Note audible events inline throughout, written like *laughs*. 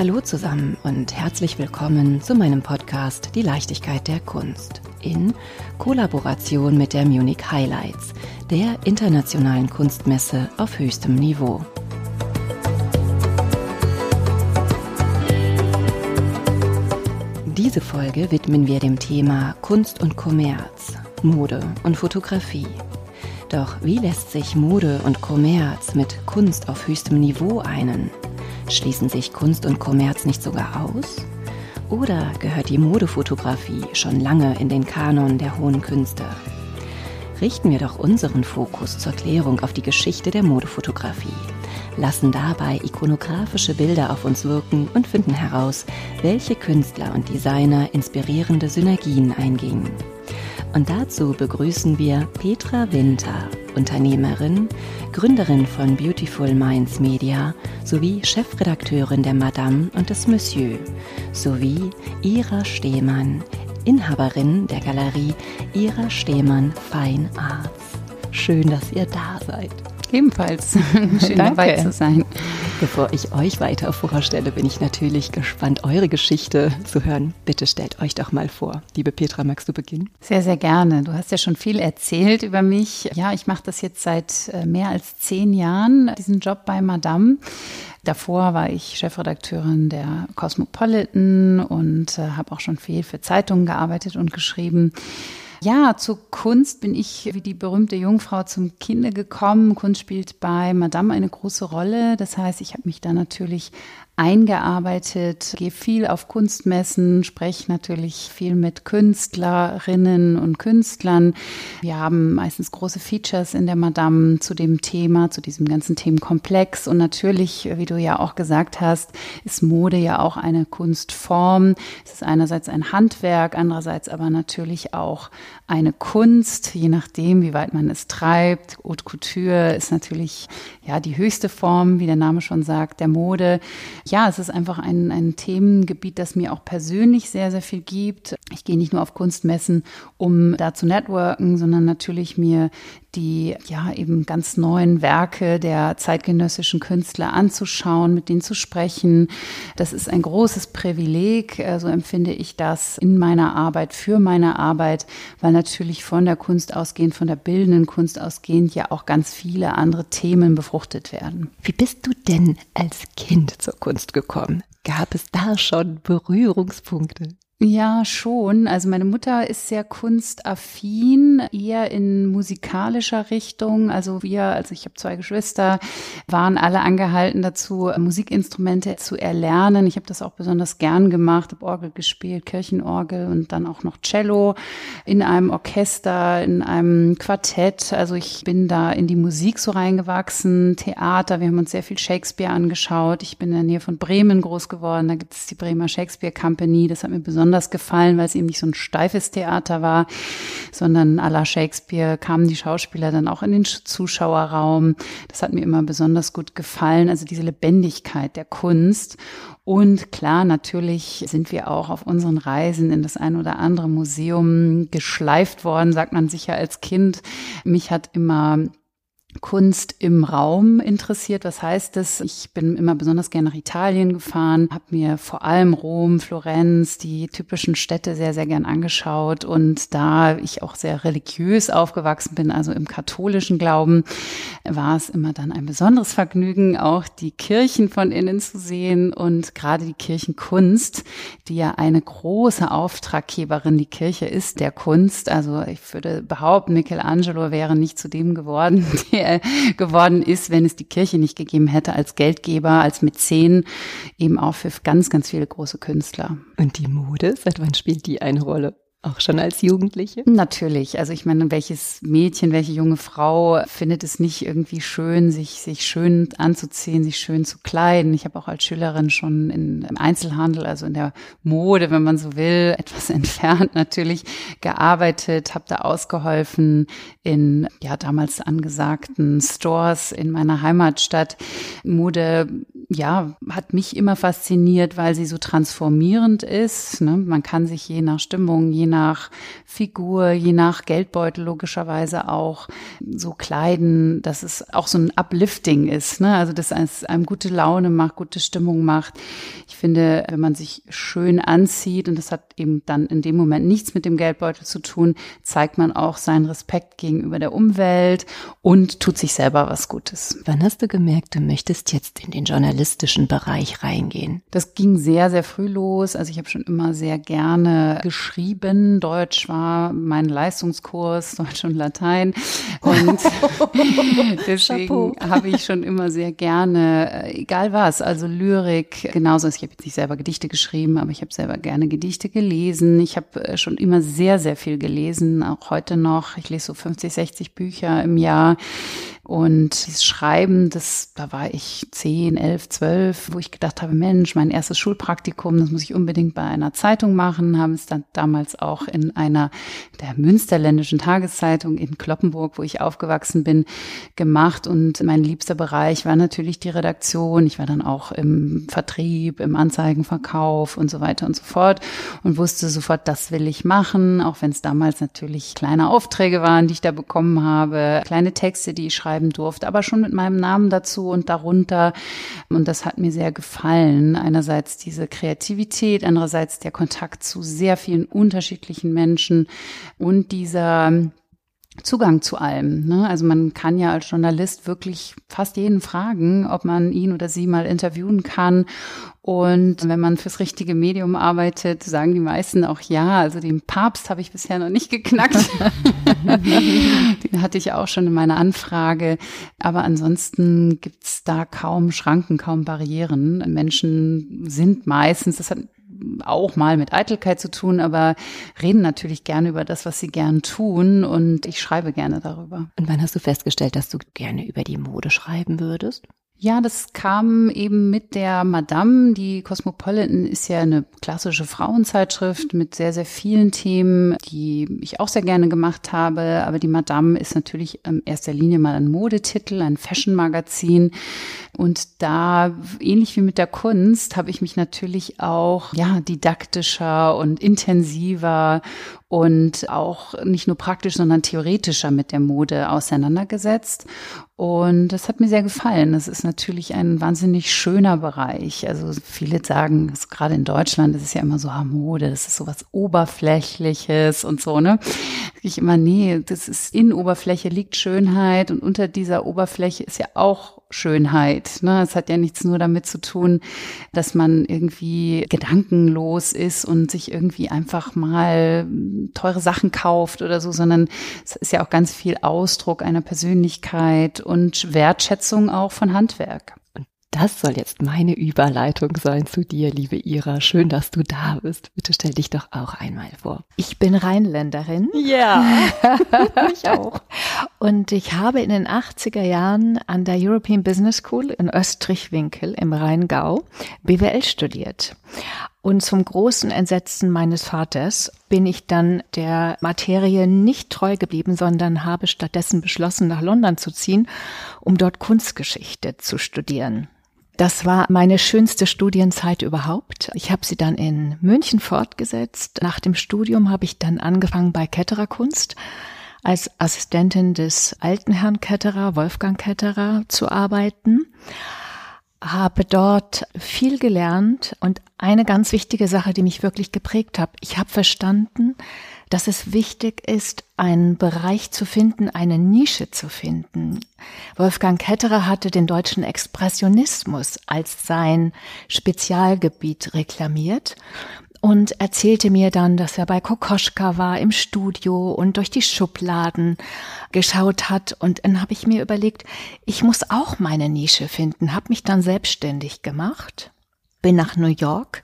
Hallo zusammen und herzlich willkommen zu meinem Podcast Die Leichtigkeit der Kunst in Kollaboration mit der Munich Highlights, der internationalen Kunstmesse auf höchstem Niveau. Diese Folge widmen wir dem Thema Kunst und Kommerz, Mode und Fotografie. Doch wie lässt sich Mode und Kommerz mit Kunst auf höchstem Niveau einen? Schließen sich Kunst und Kommerz nicht sogar aus? Oder gehört die Modefotografie schon lange in den Kanon der hohen Künste? Richten wir doch unseren Fokus zur Klärung auf die Geschichte der Modefotografie, lassen dabei ikonografische Bilder auf uns wirken und finden heraus, welche Künstler und Designer inspirierende Synergien eingingen. Und dazu begrüßen wir Petra Winter, Unternehmerin, Gründerin von Beautiful Minds Media sowie Chefredakteurin der Madame und des Monsieur, sowie Ira Stehmann, Inhaberin der Galerie Ira Stehmann Fine Arts. Schön, dass ihr da seid. Ebenfalls. *laughs* Schön dabei zu sein. Bevor ich euch weiter vorstelle, bin ich natürlich gespannt, eure Geschichte zu hören. Bitte stellt euch doch mal vor. Liebe Petra, magst du beginnen? Sehr, sehr gerne. Du hast ja schon viel erzählt über mich. Ja, ich mache das jetzt seit äh, mehr als zehn Jahren, diesen Job bei Madame. Davor war ich Chefredakteurin der Cosmopolitan und äh, habe auch schon viel für Zeitungen gearbeitet und geschrieben. Ja, zur Kunst bin ich wie die berühmte Jungfrau zum Kinde gekommen. Kunst spielt bei Madame eine große Rolle. Das heißt, ich habe mich da natürlich eingearbeitet, gehe viel auf Kunstmessen, spreche natürlich viel mit Künstlerinnen und Künstlern. Wir haben meistens große Features in der Madame zu dem Thema, zu diesem ganzen Themenkomplex. Und natürlich, wie du ja auch gesagt hast, ist Mode ja auch eine Kunstform. Es ist einerseits ein Handwerk, andererseits aber natürlich auch eine Kunst, je nachdem, wie weit man es treibt. Haute Couture ist natürlich ja die höchste Form, wie der Name schon sagt, der Mode ja, es ist einfach ein, ein Themengebiet, das mir auch persönlich sehr, sehr viel gibt. Ich gehe nicht nur auf Kunstmessen, um da zu networken, sondern natürlich mir die ja eben ganz neuen Werke der zeitgenössischen Künstler anzuschauen, mit denen zu sprechen. Das ist ein großes Privileg, so empfinde ich das in meiner Arbeit, für meine Arbeit, weil natürlich von der Kunst ausgehend, von der bildenden Kunst ausgehend ja auch ganz viele andere Themen befruchtet werden. Wie bist du denn als Kind zur Kunst gekommen? Gab es da schon Berührungspunkte? Ja, schon. Also meine Mutter ist sehr kunstaffin, eher in musikalischer Richtung. Also wir, also ich habe zwei Geschwister, waren alle angehalten dazu, Musikinstrumente zu erlernen. Ich habe das auch besonders gern gemacht, habe Orgel gespielt, Kirchenorgel und dann auch noch Cello in einem Orchester, in einem Quartett. Also ich bin da in die Musik so reingewachsen, Theater. Wir haben uns sehr viel Shakespeare angeschaut. Ich bin in der Nähe von Bremen groß geworden. Da gibt es die Bremer Shakespeare Company. Das hat mir besonders besonders gefallen, weil es eben nicht so ein steifes Theater war, sondern à la Shakespeare kamen die Schauspieler dann auch in den Zuschauerraum. Das hat mir immer besonders gut gefallen, also diese Lebendigkeit der Kunst. Und klar, natürlich sind wir auch auf unseren Reisen in das ein oder andere Museum geschleift worden, sagt man sicher als Kind. Mich hat immer Kunst im Raum interessiert. Was heißt das? Ich bin immer besonders gerne nach Italien gefahren, habe mir vor allem Rom, Florenz, die typischen Städte sehr, sehr gern angeschaut. Und da ich auch sehr religiös aufgewachsen bin, also im katholischen Glauben, war es immer dann ein besonderes Vergnügen, auch die Kirchen von innen zu sehen und gerade die Kirchenkunst, die ja eine große Auftraggeberin, die Kirche ist der Kunst. Also ich würde behaupten, Michelangelo wäre nicht zu dem geworden, *laughs* geworden ist, wenn es die Kirche nicht gegeben hätte als Geldgeber, als Mäzen, eben auch für ganz, ganz viele große Künstler. Und die Mode, seit wann spielt die eine Rolle? Auch schon als Jugendliche? Natürlich. Also ich meine, welches Mädchen, welche junge Frau findet es nicht irgendwie schön, sich, sich schön anzuziehen, sich schön zu kleiden? Ich habe auch als Schülerin schon in, im Einzelhandel, also in der Mode, wenn man so will, *laughs* etwas entfernt natürlich gearbeitet, habe da ausgeholfen in ja damals angesagten Stores in meiner Heimatstadt. Mode ja, hat mich immer fasziniert, weil sie so transformierend ist. Ne? Man kann sich je nach Stimmung, je nach Figur, je nach Geldbeutel logischerweise auch so kleiden, dass es auch so ein Uplifting ist. Ne? Also dass es einem gute Laune macht, gute Stimmung macht. Ich finde, wenn man sich schön anzieht, und das hat eben dann in dem Moment nichts mit dem Geldbeutel zu tun, zeigt man auch seinen Respekt gegenüber der Umwelt und tut sich selber was Gutes. Wann hast du gemerkt, du möchtest jetzt in den journalistischen Bereich reingehen? Das ging sehr, sehr früh los. Also ich habe schon immer sehr gerne geschrieben. Deutsch war mein Leistungskurs, *laughs* Deutsch und Latein. Und *laughs* deswegen habe ich schon immer sehr gerne, äh, egal was, also Lyrik, genauso. Ich habe jetzt nicht selber Gedichte geschrieben, aber ich habe selber gerne Gedichte gelesen. Ich habe äh, schon immer sehr, sehr viel gelesen, auch heute noch. Ich lese so 50, 60 Bücher im Jahr. Und dieses Schreiben, das, da war ich zehn, elf, zwölf, wo ich gedacht habe, Mensch, mein erstes Schulpraktikum, das muss ich unbedingt bei einer Zeitung machen, haben es dann damals auch in einer der Münsterländischen Tageszeitung in Kloppenburg, wo ich aufgewachsen bin, gemacht. Und mein liebster Bereich war natürlich die Redaktion. Ich war dann auch im Vertrieb, im Anzeigenverkauf und so weiter und so fort und wusste sofort, das will ich machen, auch wenn es damals natürlich kleine Aufträge waren, die ich da bekommen habe, kleine Texte, die ich schreibe schreiben durfte, aber schon mit meinem Namen dazu und darunter. Und das hat mir sehr gefallen. Einerseits diese Kreativität, andererseits der Kontakt zu sehr vielen unterschiedlichen Menschen und dieser Zugang zu allem. Ne? Also man kann ja als Journalist wirklich fast jeden fragen, ob man ihn oder sie mal interviewen kann. Und wenn man fürs richtige Medium arbeitet, sagen die meisten auch ja. Also den Papst habe ich bisher noch nicht geknackt. *laughs* den hatte ich auch schon in meiner Anfrage. Aber ansonsten gibt's da kaum Schranken, kaum Barrieren. Menschen sind meistens, das hat auch mal mit Eitelkeit zu tun, aber reden natürlich gerne über das, was sie gern tun und ich schreibe gerne darüber. Und wann hast du festgestellt, dass du gerne über die Mode schreiben würdest? Ja, das kam eben mit der Madame. Die Cosmopolitan ist ja eine klassische Frauenzeitschrift mit sehr, sehr vielen Themen, die ich auch sehr gerne gemacht habe. Aber die Madame ist natürlich in erster Linie mal ein Modetitel, ein Fashion-Magazin. Und da, ähnlich wie mit der Kunst, habe ich mich natürlich auch, ja, didaktischer und intensiver und auch nicht nur praktisch, sondern theoretischer mit der Mode auseinandergesetzt. Und das hat mir sehr gefallen. Das ist natürlich ein wahnsinnig schöner Bereich. Also viele sagen, gerade in Deutschland, das ist ja immer so ah, Mode, das ist so was Oberflächliches und so, ne? Ich immer, nee, das ist in Oberfläche liegt Schönheit und unter dieser Oberfläche ist ja auch Schönheit. Ne? Es hat ja nichts nur damit zu tun, dass man irgendwie gedankenlos ist und sich irgendwie einfach mal teure Sachen kauft oder so, sondern es ist ja auch ganz viel Ausdruck einer Persönlichkeit und Wertschätzung auch von Handwerk. Das soll jetzt meine Überleitung sein zu dir, liebe Ira. Schön, dass du da bist. Bitte stell dich doch auch einmal vor. Ich bin Rheinländerin. Ja, *laughs* ich auch. Und ich habe in den 80er Jahren an der European Business School in Österreich-Winkel im Rheingau BWL studiert. Und zum großen Entsetzen meines Vaters bin ich dann der Materie nicht treu geblieben, sondern habe stattdessen beschlossen, nach London zu ziehen, um dort Kunstgeschichte zu studieren. Das war meine schönste Studienzeit überhaupt. Ich habe sie dann in München fortgesetzt. Nach dem Studium habe ich dann angefangen bei Ketterer Kunst als Assistentin des alten Herrn Ketterer, Wolfgang Ketterer, zu arbeiten. Habe dort viel gelernt und eine ganz wichtige Sache, die mich wirklich geprägt hat. Ich habe verstanden, dass es wichtig ist, einen Bereich zu finden, eine Nische zu finden. Wolfgang Ketterer hatte den deutschen Expressionismus als sein Spezialgebiet reklamiert und erzählte mir dann, dass er bei Kokoschka war im Studio und durch die Schubladen geschaut hat. Und dann habe ich mir überlegt, ich muss auch meine Nische finden, habe mich dann selbstständig gemacht, bin nach New York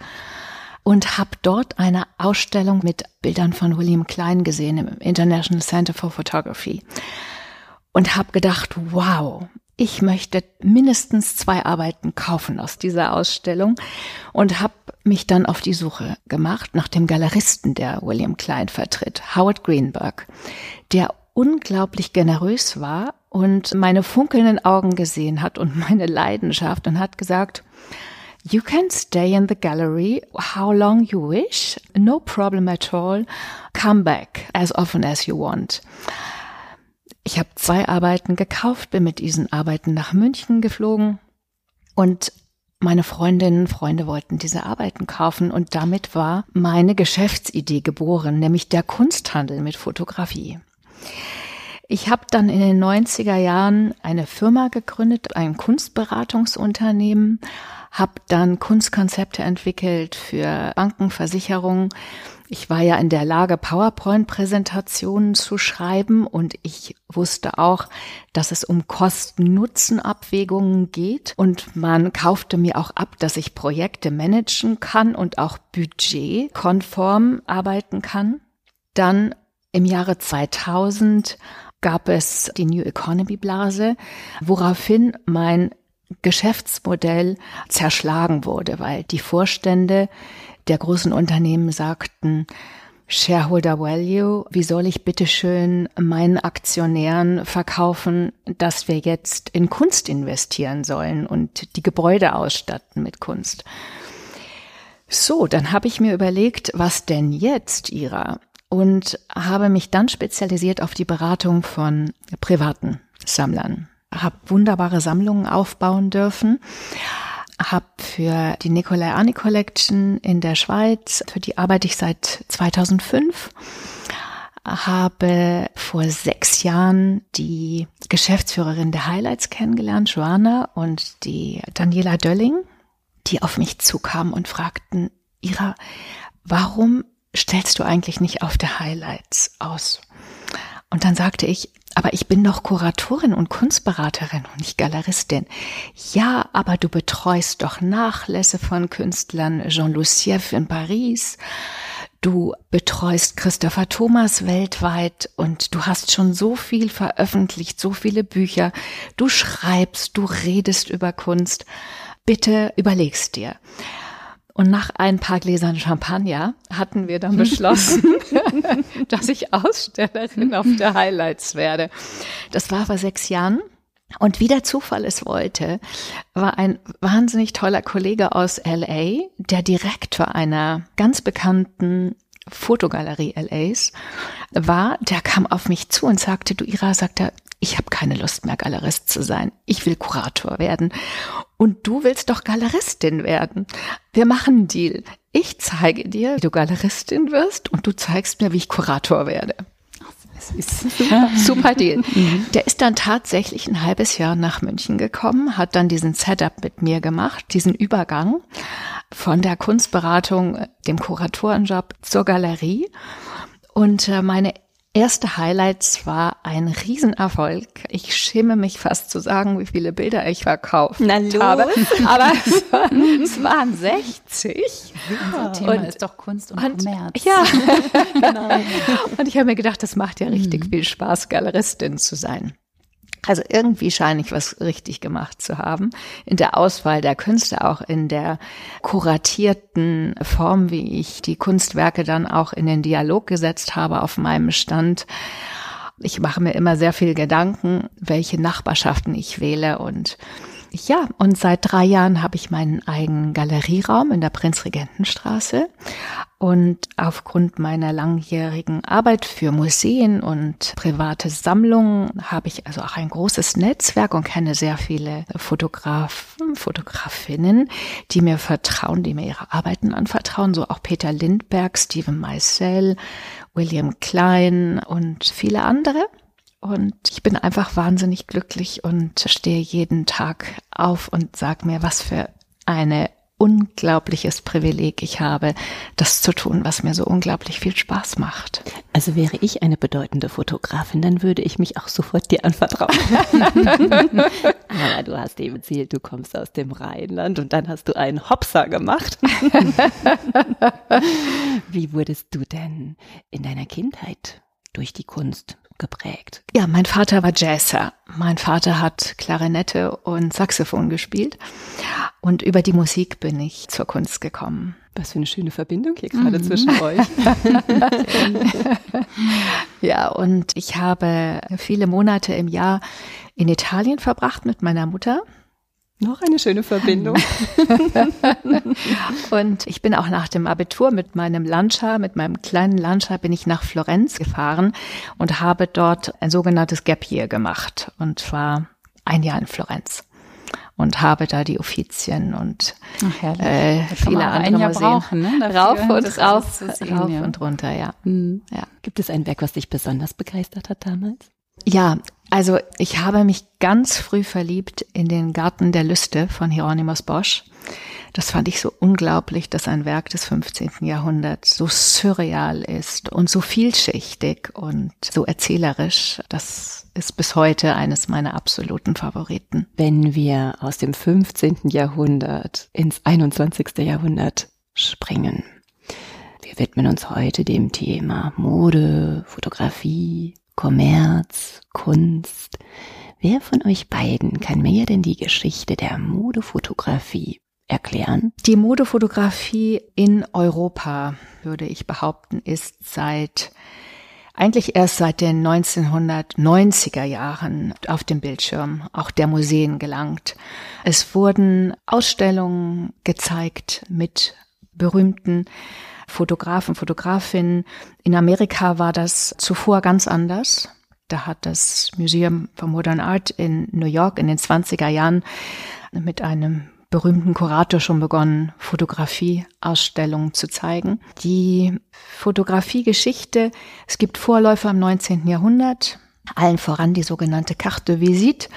und habe dort eine Ausstellung mit Bildern von William Klein gesehen im International Center for Photography. Und habe gedacht, wow, ich möchte mindestens zwei Arbeiten kaufen aus dieser Ausstellung und habe mich dann auf die Suche gemacht nach dem Galeristen, der William Klein vertritt, Howard Greenberg, der unglaublich generös war und meine funkelnden Augen gesehen hat und *laughs* meine Leidenschaft und hat gesagt, You can stay in the gallery how long you wish, no problem at all. Come back as often as you want. Ich habe zwei Arbeiten gekauft, bin mit diesen Arbeiten nach München geflogen und meine Freundinnen und Freunde wollten diese Arbeiten kaufen und damit war meine Geschäftsidee geboren, nämlich der Kunsthandel mit Fotografie. Ich habe dann in den 90er Jahren eine Firma gegründet, ein Kunstberatungsunternehmen, habe dann Kunstkonzepte entwickelt für Banken, Versicherungen. Ich war ja in der Lage, PowerPoint-Präsentationen zu schreiben und ich wusste auch, dass es um Kosten-Nutzen-Abwägungen geht und man kaufte mir auch ab, dass ich Projekte managen kann und auch budgetkonform arbeiten kann. Dann im Jahre 2000 gab es die New Economy Blase, woraufhin mein Geschäftsmodell zerschlagen wurde, weil die Vorstände der großen Unternehmen sagten, Shareholder Value, wie soll ich bitteschön meinen Aktionären verkaufen, dass wir jetzt in Kunst investieren sollen und die Gebäude ausstatten mit Kunst? So, dann habe ich mir überlegt, was denn jetzt, Ira? Und habe mich dann spezialisiert auf die Beratung von privaten Sammlern habe wunderbare Sammlungen aufbauen dürfen, habe für die Nicolai Arni Collection in der Schweiz, für die arbeite ich seit 2005, habe vor sechs Jahren die Geschäftsführerin der Highlights kennengelernt, Joanna und die Daniela Dölling, die auf mich zukamen und fragten, Ira, warum stellst du eigentlich nicht auf der Highlights aus? Und dann sagte ich, aber ich bin doch Kuratorin und Kunstberaterin und nicht Galeristin. Ja, aber du betreust doch Nachlässe von Künstlern Jean Lucieff in Paris. Du betreust Christopher Thomas weltweit und du hast schon so viel veröffentlicht, so viele Bücher. Du schreibst, du redest über Kunst. Bitte überlegst dir. Und nach ein paar Gläsern Champagner hatten wir dann beschlossen, *laughs* dass ich Ausstellerin auf der Highlights werde. Das war vor sechs Jahren. Und wie der Zufall es wollte, war ein wahnsinnig toller Kollege aus LA, der Direktor einer ganz bekannten Fotogalerie LAs war, der kam auf mich zu und sagte, du Ira, sagt er, ich habe keine Lust mehr, Galerist zu sein. Ich will Kurator werden. Und du willst doch Galeristin werden. Wir machen einen Deal. Ich zeige dir, wie du Galeristin wirst und du zeigst mir, wie ich Kurator werde. Super, super Deal. Mhm. Der ist dann tatsächlich ein halbes Jahr nach München gekommen, hat dann diesen Setup mit mir gemacht, diesen Übergang von der Kunstberatung, dem Kuratorenjob zur Galerie. Und äh, meine erste Highlights war ein Riesenerfolg. Ich schäme mich fast zu sagen, wie viele Bilder ich verkauft Na, habe. Aber es waren, es waren 60. Unser Thema und, ist doch Kunst und, und Kommerz. Ja, *laughs* genau. Und ich habe mir gedacht, das macht ja richtig mhm. viel Spaß, Galeristin zu sein. Also irgendwie scheine ich was richtig gemacht zu haben. In der Auswahl der Künste, auch in der kuratierten Form, wie ich die Kunstwerke dann auch in den Dialog gesetzt habe auf meinem Stand. Ich mache mir immer sehr viel Gedanken, welche Nachbarschaften ich wähle und ja, und seit drei Jahren habe ich meinen eigenen Galerieraum in der Prinzregentenstraße. Und aufgrund meiner langjährigen Arbeit für Museen und private Sammlungen habe ich also auch ein großes Netzwerk und kenne sehr viele Fotografen, Fotografinnen, die mir vertrauen, die mir ihre Arbeiten anvertrauen. So auch Peter Lindberg, Stephen Meisel, William Klein und viele andere. Und ich bin einfach wahnsinnig glücklich und stehe jeden Tag auf und sag mir, was für eine unglaubliches Privileg ich habe, das zu tun, was mir so unglaublich viel Spaß macht. Also wäre ich eine bedeutende Fotografin, dann würde ich mich auch sofort dir anvertrauen. *laughs* *laughs* Aber du hast eben erzählt, du kommst aus dem Rheinland und dann hast du einen Hopser gemacht. *laughs* Wie wurdest du denn in deiner Kindheit durch die Kunst geprägt? Ja, mein Vater war Jazzer. Mein Vater hat Klarinette und Saxophon gespielt. Und über die Musik bin ich zur Kunst gekommen. Was für eine schöne Verbindung hier gerade mhm. zwischen euch. *laughs* ja, und ich habe viele Monate im Jahr in Italien verbracht mit meiner Mutter. Noch eine schöne Verbindung. *laughs* und ich bin auch nach dem Abitur mit meinem Lancia, mit meinem kleinen Lancia, bin ich nach Florenz gefahren und habe dort ein sogenanntes Gap Year gemacht und war ein Jahr in Florenz und habe da die Offizien und Ach, äh, viele andere Museen brauchen, ne? Dafür, rauf und rauf, sehen, rauf ja. und runter, ja. Mhm. ja. Gibt es ein Werk, was dich besonders begeistert hat damals? Ja, also ich habe mich ganz früh verliebt in den Garten der Lüste von Hieronymus Bosch. Das fand ich so unglaublich, dass ein Werk des 15. Jahrhunderts so surreal ist und so vielschichtig und so erzählerisch. Das ist bis heute eines meiner absoluten Favoriten. Wenn wir aus dem 15. Jahrhundert ins 21. Jahrhundert springen. Wir widmen uns heute dem Thema Mode, Fotografie, Kommerz, Kunst. Wer von euch beiden kann mir denn die Geschichte der Modefotografie erklären? Die Modefotografie in Europa, würde ich behaupten, ist seit eigentlich erst seit den 1990er Jahren auf dem Bildschirm auch der Museen gelangt. Es wurden Ausstellungen gezeigt mit berühmten Fotografen, Fotografinnen. In Amerika war das zuvor ganz anders. Da hat das Museum for Modern Art in New York in den 20er Jahren mit einem berühmten Kurator schon begonnen, Fotografieausstellungen zu zeigen. Die Fotografiegeschichte, es gibt Vorläufer im 19. Jahrhundert, allen voran die sogenannte Carte de Visite,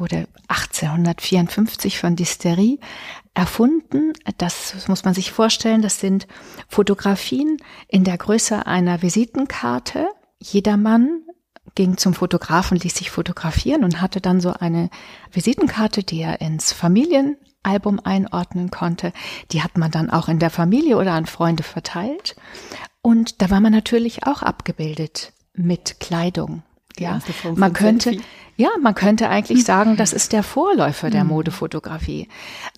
wurde 1854 von Disterie erfunden. Das muss man sich vorstellen. Das sind Fotografien in der Größe einer Visitenkarte. Jedermann ging zum Fotografen, ließ sich fotografieren und hatte dann so eine Visitenkarte, die er ins Familienalbum einordnen konnte. Die hat man dann auch in der Familie oder an Freunde verteilt. Und da war man natürlich auch abgebildet mit Kleidung. Ja, man könnte, ja, man könnte eigentlich sagen, das ist der Vorläufer der mhm. Modefotografie.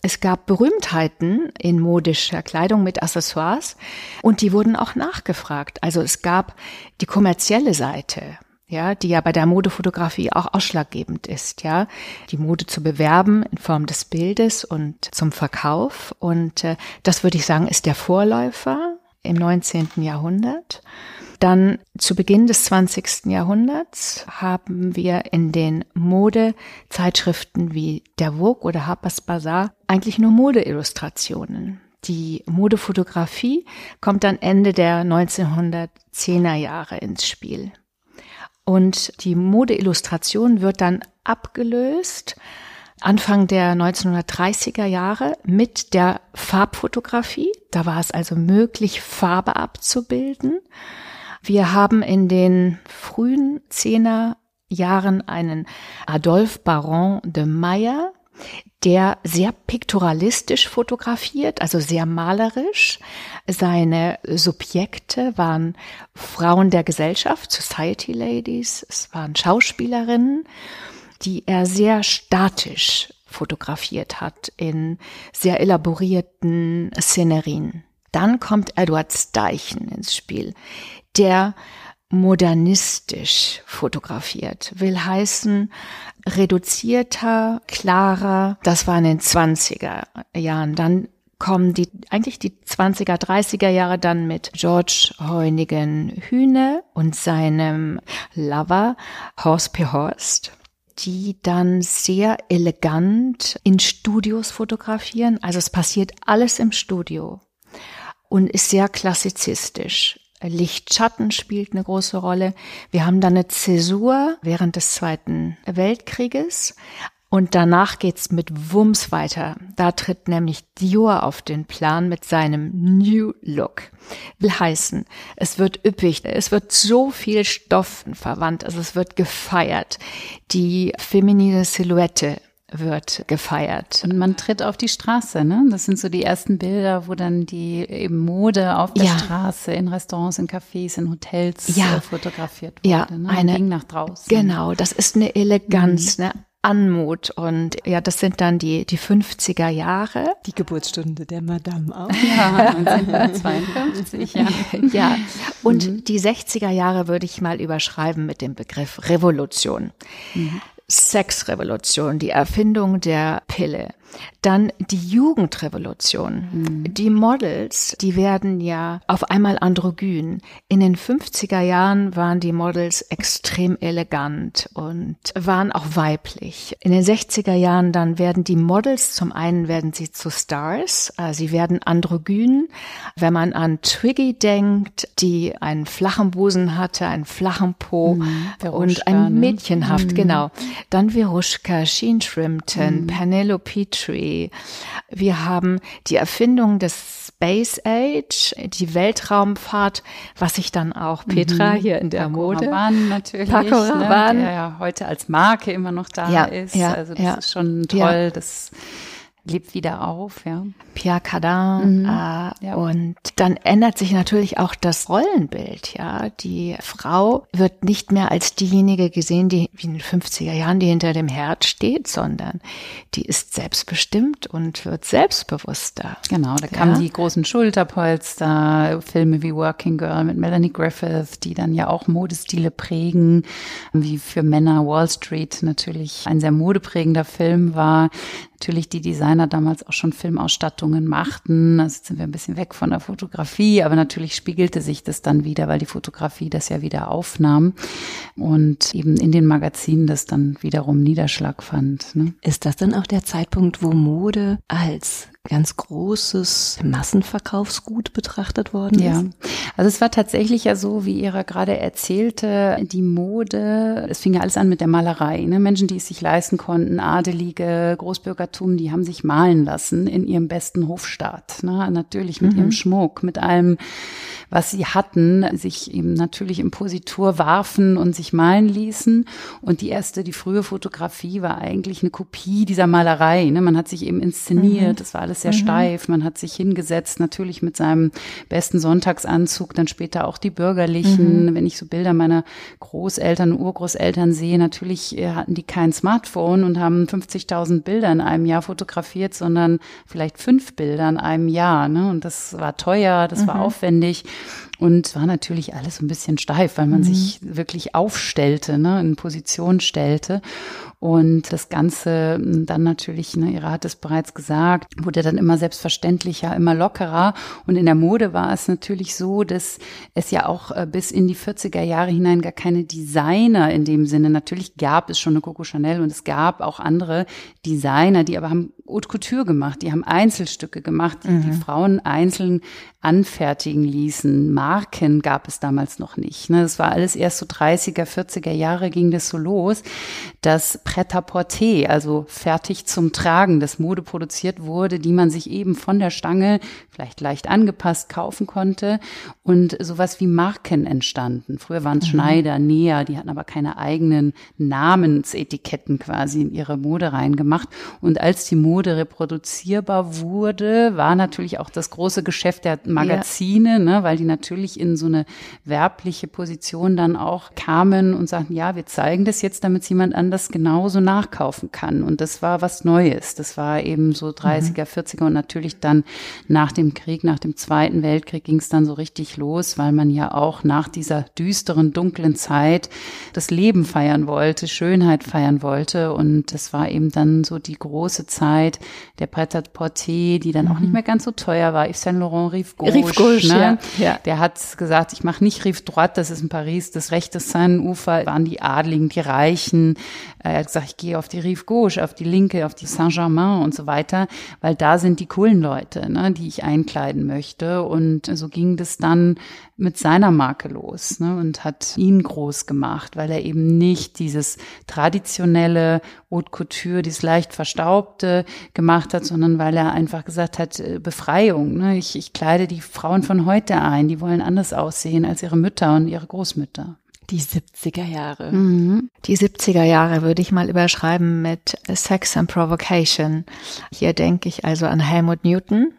Es gab Berühmtheiten in modischer Kleidung mit Accessoires und die wurden auch nachgefragt. Also es gab die kommerzielle Seite ja, die ja bei der Modefotografie auch ausschlaggebend ist, ja, die Mode zu bewerben in Form des Bildes und zum Verkauf. Und äh, das würde ich sagen, ist der Vorläufer im 19. Jahrhundert. Dann zu Beginn des 20. Jahrhunderts haben wir in den Modezeitschriften wie der Vogue oder Harper's Bazaar eigentlich nur Modeillustrationen. Die Modefotografie kommt dann Ende der 1910er Jahre ins Spiel. Und die Modeillustration wird dann abgelöst Anfang der 1930er Jahre mit der Farbfotografie. Da war es also möglich, Farbe abzubilden. Wir haben in den frühen Zehner Jahren einen Adolphe Baron de Meyer, der sehr pikturalistisch fotografiert, also sehr malerisch. Seine Subjekte waren Frauen der Gesellschaft, Society Ladies, es waren Schauspielerinnen, die er sehr statisch fotografiert hat in sehr elaborierten Szenerien. Dann kommt Edward Steichen ins Spiel, der modernistisch fotografiert, will heißen reduzierter, klarer. Das war in den 20er Jahren. Dann kommen die, eigentlich die 20er, 30er Jahre dann mit George Heunigen Hühne und seinem Lover Horst P. Horst die dann sehr elegant in Studios fotografieren. Also es passiert alles im Studio und ist sehr klassizistisch. Lichtschatten spielt eine große Rolle. Wir haben dann eine Zäsur während des Zweiten Weltkrieges. Und danach geht's mit Wumms weiter. Da tritt nämlich Dior auf den Plan mit seinem New Look. Will heißen, es wird üppig, es wird so viel Stoffen verwandt, also es wird gefeiert. Die feminine Silhouette wird gefeiert. Und man tritt auf die Straße, ne? Das sind so die ersten Bilder, wo dann die eben Mode auf der ja. Straße, in Restaurants, in Cafés, in Hotels ja. äh, fotografiert wurde. Ja, ne? eine, ging nach draußen. Genau, das ist eine Eleganz, mhm. eine Anmut und ja, das sind dann die, die 50er Jahre. Die Geburtsstunde der Madame auch. Ja, *laughs* 1952, ja. *laughs* ja, und mhm. die 60er Jahre würde ich mal überschreiben mit dem Begriff Revolution. Mhm. Sexrevolution, die Erfindung der Pille. Dann die Jugendrevolution. Mhm. Die Models, die werden ja auf einmal androgyn. In den 50er Jahren waren die Models extrem elegant und waren auch weiblich. In den 60er Jahren dann werden die Models, zum einen werden sie zu Stars, äh, sie werden androgyn. Wenn man an Twiggy denkt, die einen flachen Busen hatte, einen flachen Po mhm, und ein ne? Mädchenhaft, mhm. genau. Dann Veruschka, Sheen Shrimpton, mhm. Penelope Tree. Wir haben die Erfindung des Space Age, die Weltraumfahrt, was sich dann auch Petra mhm. hier in der Paco Mode. Rabanne natürlich. Paco ne, Rabanne. Ne, der ja heute als Marke immer noch da ja, ist. Ja, also das ja. ist schon toll. Ja. Lebt wieder auf, ja. Pierre Cardin. Mhm. Äh, ja. Und dann ändert sich natürlich auch das Rollenbild, ja. Die Frau wird nicht mehr als diejenige gesehen, die wie in den 50er Jahren, die hinter dem Herd steht, sondern die ist selbstbestimmt und wird selbstbewusster. Genau, da kamen ja. die großen Schulterpolster, Filme wie Working Girl mit Melanie Griffith, die dann ja auch Modestile prägen, wie für Männer Wall Street natürlich ein sehr modeprägender Film war natürlich die Designer damals auch schon Filmausstattungen machten. Also jetzt sind wir ein bisschen weg von der Fotografie, aber natürlich spiegelte sich das dann wieder, weil die Fotografie das ja wieder aufnahm und eben in den Magazinen das dann wiederum Niederschlag fand. Ne? Ist das dann auch der Zeitpunkt, wo Mode als ganz großes Massenverkaufsgut betrachtet worden ja. ist? Also es war tatsächlich ja so, wie Ira gerade erzählte, die Mode, es fing ja alles an mit der Malerei. Ne? Menschen, die es sich leisten konnten, Adelige, Großbürgertum, die haben sich malen lassen in ihrem besten Hofstaat. Ne? Natürlich mit mhm. ihrem Schmuck, mit allem, was sie hatten, sich eben natürlich im Positur warfen und sich malen ließen. Und die erste, die frühe Fotografie war eigentlich eine Kopie dieser Malerei. Ne? Man hat sich eben inszeniert, mhm. war alles sehr mhm. steif, man hat sich hingesetzt, natürlich mit seinem besten Sonntagsanzug, dann später auch die bürgerlichen. Mhm. Wenn ich so Bilder meiner Großeltern, Urgroßeltern sehe, natürlich äh, hatten die kein Smartphone und haben 50.000 Bilder in einem Jahr fotografiert, sondern vielleicht fünf Bilder in einem Jahr. Ne? Und das war teuer, das war mhm. aufwendig. Und war natürlich alles so ein bisschen steif, weil man mhm. sich wirklich aufstellte, ne, in Position stellte. Und das Ganze hm, dann natürlich, ne, Ira hat es bereits gesagt, wurde dann immer selbstverständlicher, immer lockerer. Und in der Mode war es natürlich so, dass es ja auch äh, bis in die 40er Jahre hinein gar keine Designer in dem Sinne. Natürlich gab es schon eine Coco Chanel und es gab auch andere Designer, die aber haben Haute Couture gemacht, die haben Einzelstücke gemacht, die mhm. die Frauen einzeln anfertigen ließen. Marken gab es damals noch nicht. Ne? Das war alles erst so 30er, 40er Jahre ging das so los, dass Pret-à-Porter, also fertig zum Tragen, das Mode produziert wurde, die man sich eben von der Stange vielleicht leicht angepasst kaufen konnte und sowas wie Marken entstanden. Früher waren es mhm. Schneider, Näher, die hatten aber keine eigenen Namensetiketten quasi in ihre Mode reingemacht. Und als die Mode reproduzierbar wurde, war natürlich auch das große Geschäft der Magazine, ja. ne, weil die natürlich in so eine werbliche Position dann auch kamen und sagten, ja, wir zeigen das jetzt, damit es jemand anders genauso nachkaufen kann. Und das war was Neues. Das war eben so 30er, 40er und natürlich dann nach dem Krieg, nach dem Zweiten Weltkrieg ging es dann so richtig los, weil man ja auch nach dieser düsteren, dunklen Zeit das Leben feiern wollte, Schönheit feiern wollte. Und das war eben dann so die große Zeit der Pret-à-Porter, die dann mhm. auch nicht mehr ganz so teuer war. Yves Saint Laurent Rive Gauche. Rive Gauche ne? ja. ja. Der hat gesagt, ich mache nicht Rive Droite, das ist in Paris, das rechte Seine-Ufer waren die Adligen, die Reichen. Er hat gesagt, ich gehe auf die Rive Gauche, auf die linke, auf die Saint-Germain und so weiter, weil da sind die coolen Leute, ne, die ich einkleiden möchte. Und so ging das dann mit seiner Marke los ne, und hat ihn groß gemacht, weil er eben nicht dieses traditionelle Haute Couture, dieses leicht verstaubte gemacht hat, sondern weil er einfach gesagt hat, äh, Befreiung. Ne, ich, ich kleide die Frauen von heute ein, die wollen anders aussehen als ihre Mütter und ihre Großmütter. Die 70er Jahre. Mhm. Die 70er Jahre würde ich mal überschreiben mit Sex and Provocation. Hier denke ich also an Helmut Newton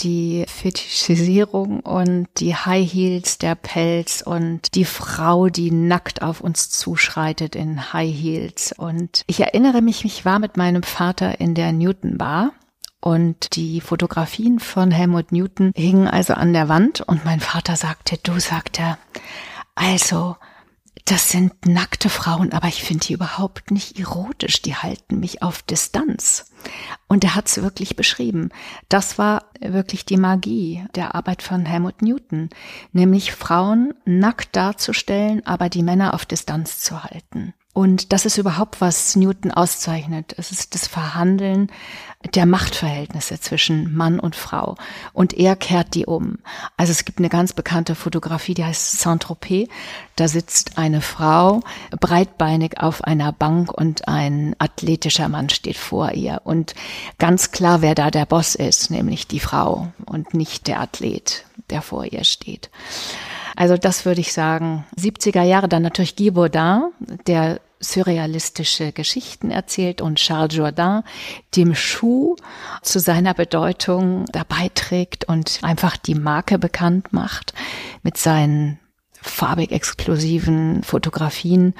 die Fetischisierung und die High Heels, der Pelz und die Frau, die nackt auf uns zuschreitet in High Heels. Und ich erinnere mich, ich war mit meinem Vater in der Newton Bar und die Fotografien von Helmut Newton hingen also an der Wand und mein Vater sagte, du sagte, also, das sind nackte Frauen, aber ich finde die überhaupt nicht erotisch. Die halten mich auf Distanz. Und er hat es wirklich beschrieben. Das war wirklich die Magie der Arbeit von Helmut Newton, nämlich Frauen nackt darzustellen, aber die Männer auf Distanz zu halten. Und das ist überhaupt, was Newton auszeichnet. Es ist das Verhandeln der Machtverhältnisse zwischen Mann und Frau. Und er kehrt die um. Also es gibt eine ganz bekannte Fotografie, die heißt Saint-Tropez. Da sitzt eine Frau breitbeinig auf einer Bank und ein athletischer Mann steht vor ihr. Und ganz klar, wer da der Boss ist, nämlich die Frau und nicht der Athlet, der vor ihr steht. Also das würde ich sagen. 70er Jahre dann natürlich Guy Baudin, der surrealistische Geschichten erzählt und Charles Jourdain dem Schuh zu seiner Bedeutung dabei trägt und einfach die Marke bekannt macht mit seinen farbig exklusiven Fotografien,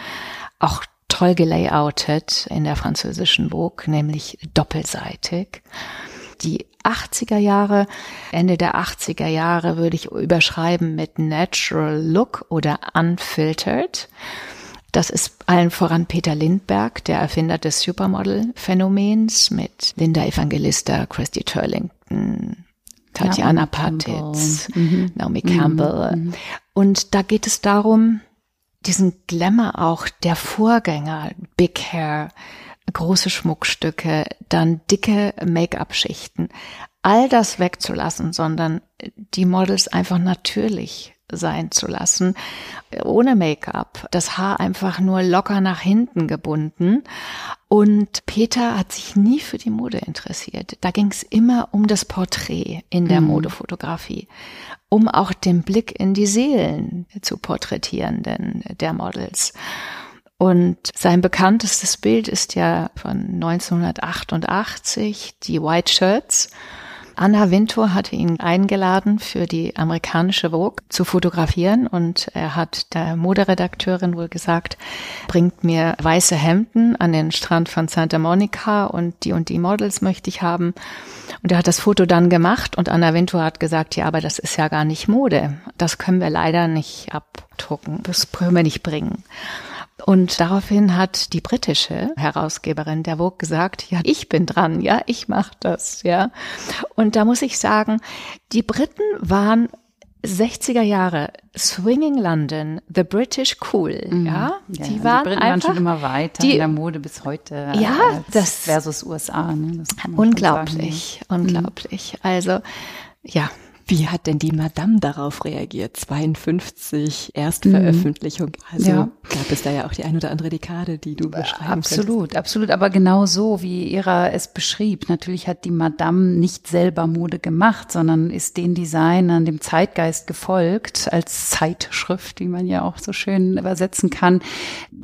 auch toll gelayoutet in der französischen Vogue, nämlich doppelseitig. Die 80er Jahre, Ende der 80er Jahre würde ich überschreiben mit Natural Look oder Unfiltered. Das ist allen voran Peter Lindberg, der Erfinder des Supermodel-Phänomens mit Linda Evangelista, Christy Turlington, Tatjana Patitz, mhm. Naomi Campbell. Mhm. Und da geht es darum, diesen Glamour auch der Vorgänger, Big Hair, große Schmuckstücke, dann dicke Make-up-Schichten, all das wegzulassen, sondern die Models einfach natürlich sein zu lassen, ohne Make-up, das Haar einfach nur locker nach hinten gebunden. Und Peter hat sich nie für die Mode interessiert. Da ging es immer um das Porträt in der mhm. Modefotografie, um auch den Blick in die Seelen zu porträtieren denn der Models. Und sein bekanntestes Bild ist ja von 1988, die White Shirts. Anna Wintour hatte ihn eingeladen, für die amerikanische Vogue zu fotografieren und er hat der Moderedakteurin wohl gesagt, bringt mir weiße Hemden an den Strand von Santa Monica und die und die Models möchte ich haben. Und er hat das Foto dann gemacht und Anna Wintour hat gesagt, ja, aber das ist ja gar nicht Mode. Das können wir leider nicht abdrucken. Das können wir nicht bringen. Und daraufhin hat die britische Herausgeberin der Vogue gesagt, ja, ich bin dran, ja, ich mache das, ja. Und da muss ich sagen, die Briten waren 60er Jahre, Swinging London, The British Cool, mhm. ja. ja. Die waren die Briten einfach, waren schon immer weiter die, in der Mode bis heute. Ja, das versus USA. Ne? unglaublich, sagen, unglaublich. Also ja, wie hat denn die Madame darauf reagiert? 52 Erstveröffentlichung. Mhm. Also ja. gab es da ja auch die ein oder andere Dekade, die du beschreiben Absolut, könntest. absolut. Aber genau so, wie Ira es beschrieb. Natürlich hat die Madame nicht selber Mode gemacht, sondern ist den Designern, dem Zeitgeist gefolgt, als Zeitschrift, die man ja auch so schön übersetzen kann.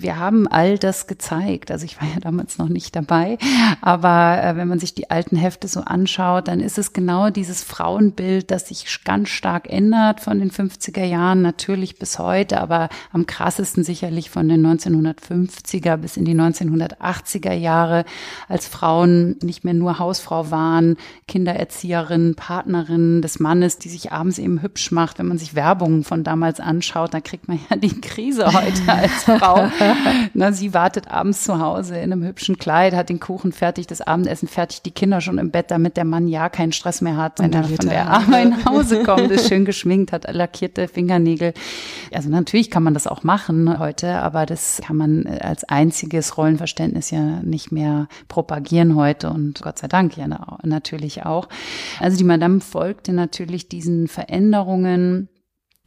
Wir haben all das gezeigt. Also ich war ja damals noch nicht dabei. Aber äh, wenn man sich die alten Hefte so anschaut, dann ist es genau dieses Frauenbild, das sich ganz stark ändert von den 50er Jahren, natürlich bis heute, aber am krassesten sicherlich von den 1950er bis in die 1980er Jahre, als Frauen nicht mehr nur Hausfrau waren, Kindererzieherin, Partnerin des Mannes, die sich abends eben hübsch macht. Wenn man sich Werbungen von damals anschaut, da kriegt man ja die Krise heute als Frau. *laughs* *laughs* Na, sie wartet abends zu Hause in einem hübschen Kleid, hat den Kuchen fertig, das Abendessen fertig, die Kinder schon im Bett, damit der Mann ja keinen Stress mehr hat, wenn er von der Arbeit nach Hause kommt, ist schön geschminkt, hat lackierte Fingernägel. Also natürlich kann man das auch machen heute, aber das kann man als einziges Rollenverständnis ja nicht mehr propagieren heute und Gott sei Dank ja natürlich auch. Also die Madame folgte natürlich diesen Veränderungen